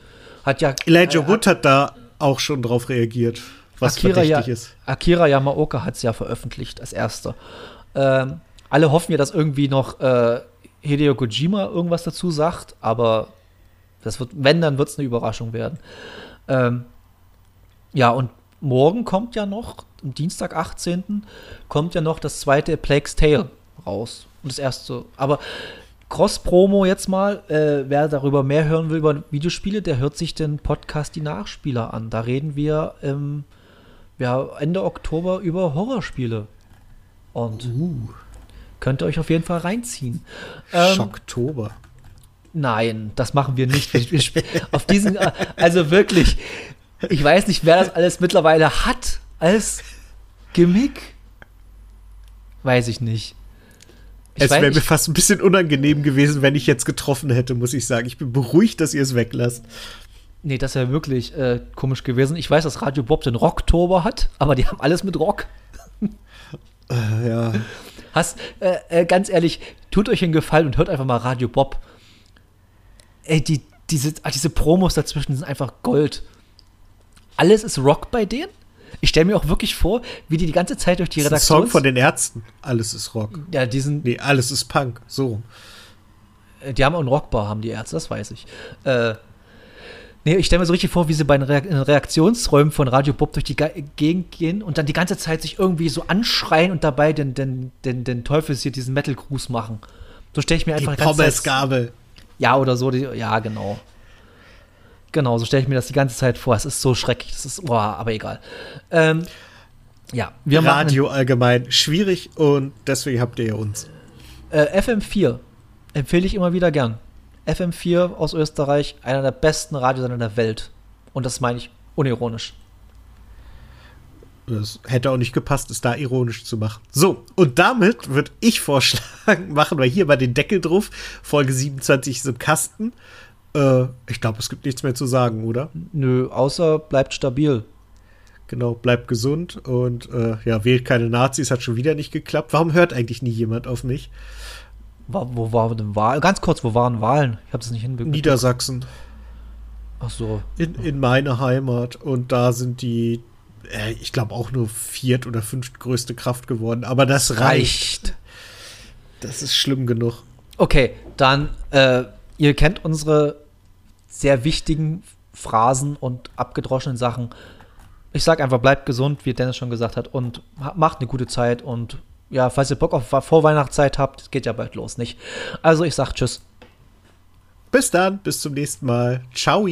Hat ja Elijah äh, Wood hat da auch schon drauf reagiert, was Akira, verdächtig ja, ist. Akira Yamaoka hat es ja veröffentlicht als erster. Ähm, alle hoffen ja, dass irgendwie noch äh, Hideo Kojima irgendwas dazu sagt, aber das wird, wenn, dann wird es eine Überraschung werden. Ähm, ja, und morgen kommt ja noch, am Dienstag, 18., kommt ja noch das zweite Plague's Tale raus. Und das erste. Aber Cross-Promo jetzt mal, äh, wer darüber mehr hören will über Videospiele, der hört sich den Podcast Die Nachspieler an. Da reden wir im ja, Ende Oktober über Horrorspiele. Und Uh, könnt ihr euch auf jeden Fall reinziehen. Ähm, Schocktober. Nein, das machen wir nicht. Auf diesen, also wirklich, ich weiß nicht, wer das alles mittlerweile hat als Gimmick. Weiß ich nicht. Ich Es wäre mir fast ein bisschen unangenehm gewesen, wenn ich jetzt getroffen hätte, muss ich sagen. Ich bin beruhigt, dass ihr es weglasst. Nee, das wäre wirklich äh, komisch gewesen. Ich weiß, dass Radio Bob den Rocktober hat, aber die haben alles mit Rock. Äh, ja. Hast, äh, äh, ganz ehrlich, tut euch einen Gefallen und hört einfach mal Radio Bob. Ey, die, diese, ah, diese Promos dazwischen sind einfach Gold. Alles ist Rock bei denen. Ich stelle mir auch wirklich vor, wie die die ganze Zeit durch die Das ist ein Redaktion. Song von den Ärzten. Alles ist Rock. ja, diesen, Nee, alles ist Punk. So. Äh, Die haben auch einen Rockbar, haben die Ärzte, das weiß ich. Äh, nee, ich stelle mir so richtig vor, wie sie bei den Reaktionsräumen von Radio Bob durch die Ge Gegend gehen und dann die ganze Zeit sich irgendwie so anschreien und dabei den, den, den, den Teufels hier diesen Metal-Gruß machen. So stelle ich mir Die einfach Zeit- Pommesgabel. Ja, oder so. Die, ja, genau. Genau, so stelle ich mir das die ganze Zeit vor. Es ist so schrecklich. Das ist, boah, aber egal. Ähm, ja, wir Radio allgemein schwierig und deswegen habt ihr ja uns. machen äh, FM4. Empfehle ich immer wieder gern. FM4 aus Österreich, einer der besten Radiosender der Welt. Und das meine ich unironisch. Das hätte auch nicht gepasst, es da ironisch zu machen. So, und damit würde ich vorschlagen, machen wir hier mal den Deckel drauf. Folge 27 ist im Kasten. Äh, ich glaube, es gibt nichts mehr zu sagen, oder? Nö, außer bleibt stabil. Genau, bleibt gesund und äh, ja, wählt keine Nazis, hat schon wieder nicht geklappt. Warum hört eigentlich nie jemand auf mich? Wo, wo war denn Wahl? Ganz kurz, wo waren Wahlen? Ich habe das nicht hinbekommen. Niedersachsen, Ach so. in, in meine Heimat. Und da sind die, äh, ich glaube, auch nur viert- oder fünftgrößte Kraft geworden. Aber das reicht. Das ist schlimm genug. Okay, dann, äh, ihr kennt unsere sehr wichtigen Phrasen und abgedroschenen Sachen. Ich sag einfach, bleibt gesund, wie Dennis schon gesagt hat, und macht eine gute Zeit. Und ja, falls ihr Bock auf Vorweihnachtszeit habt, geht ja bald los, nicht? Also ich sag Tschüss. Bis dann, bis zum nächsten Mal. Ciao.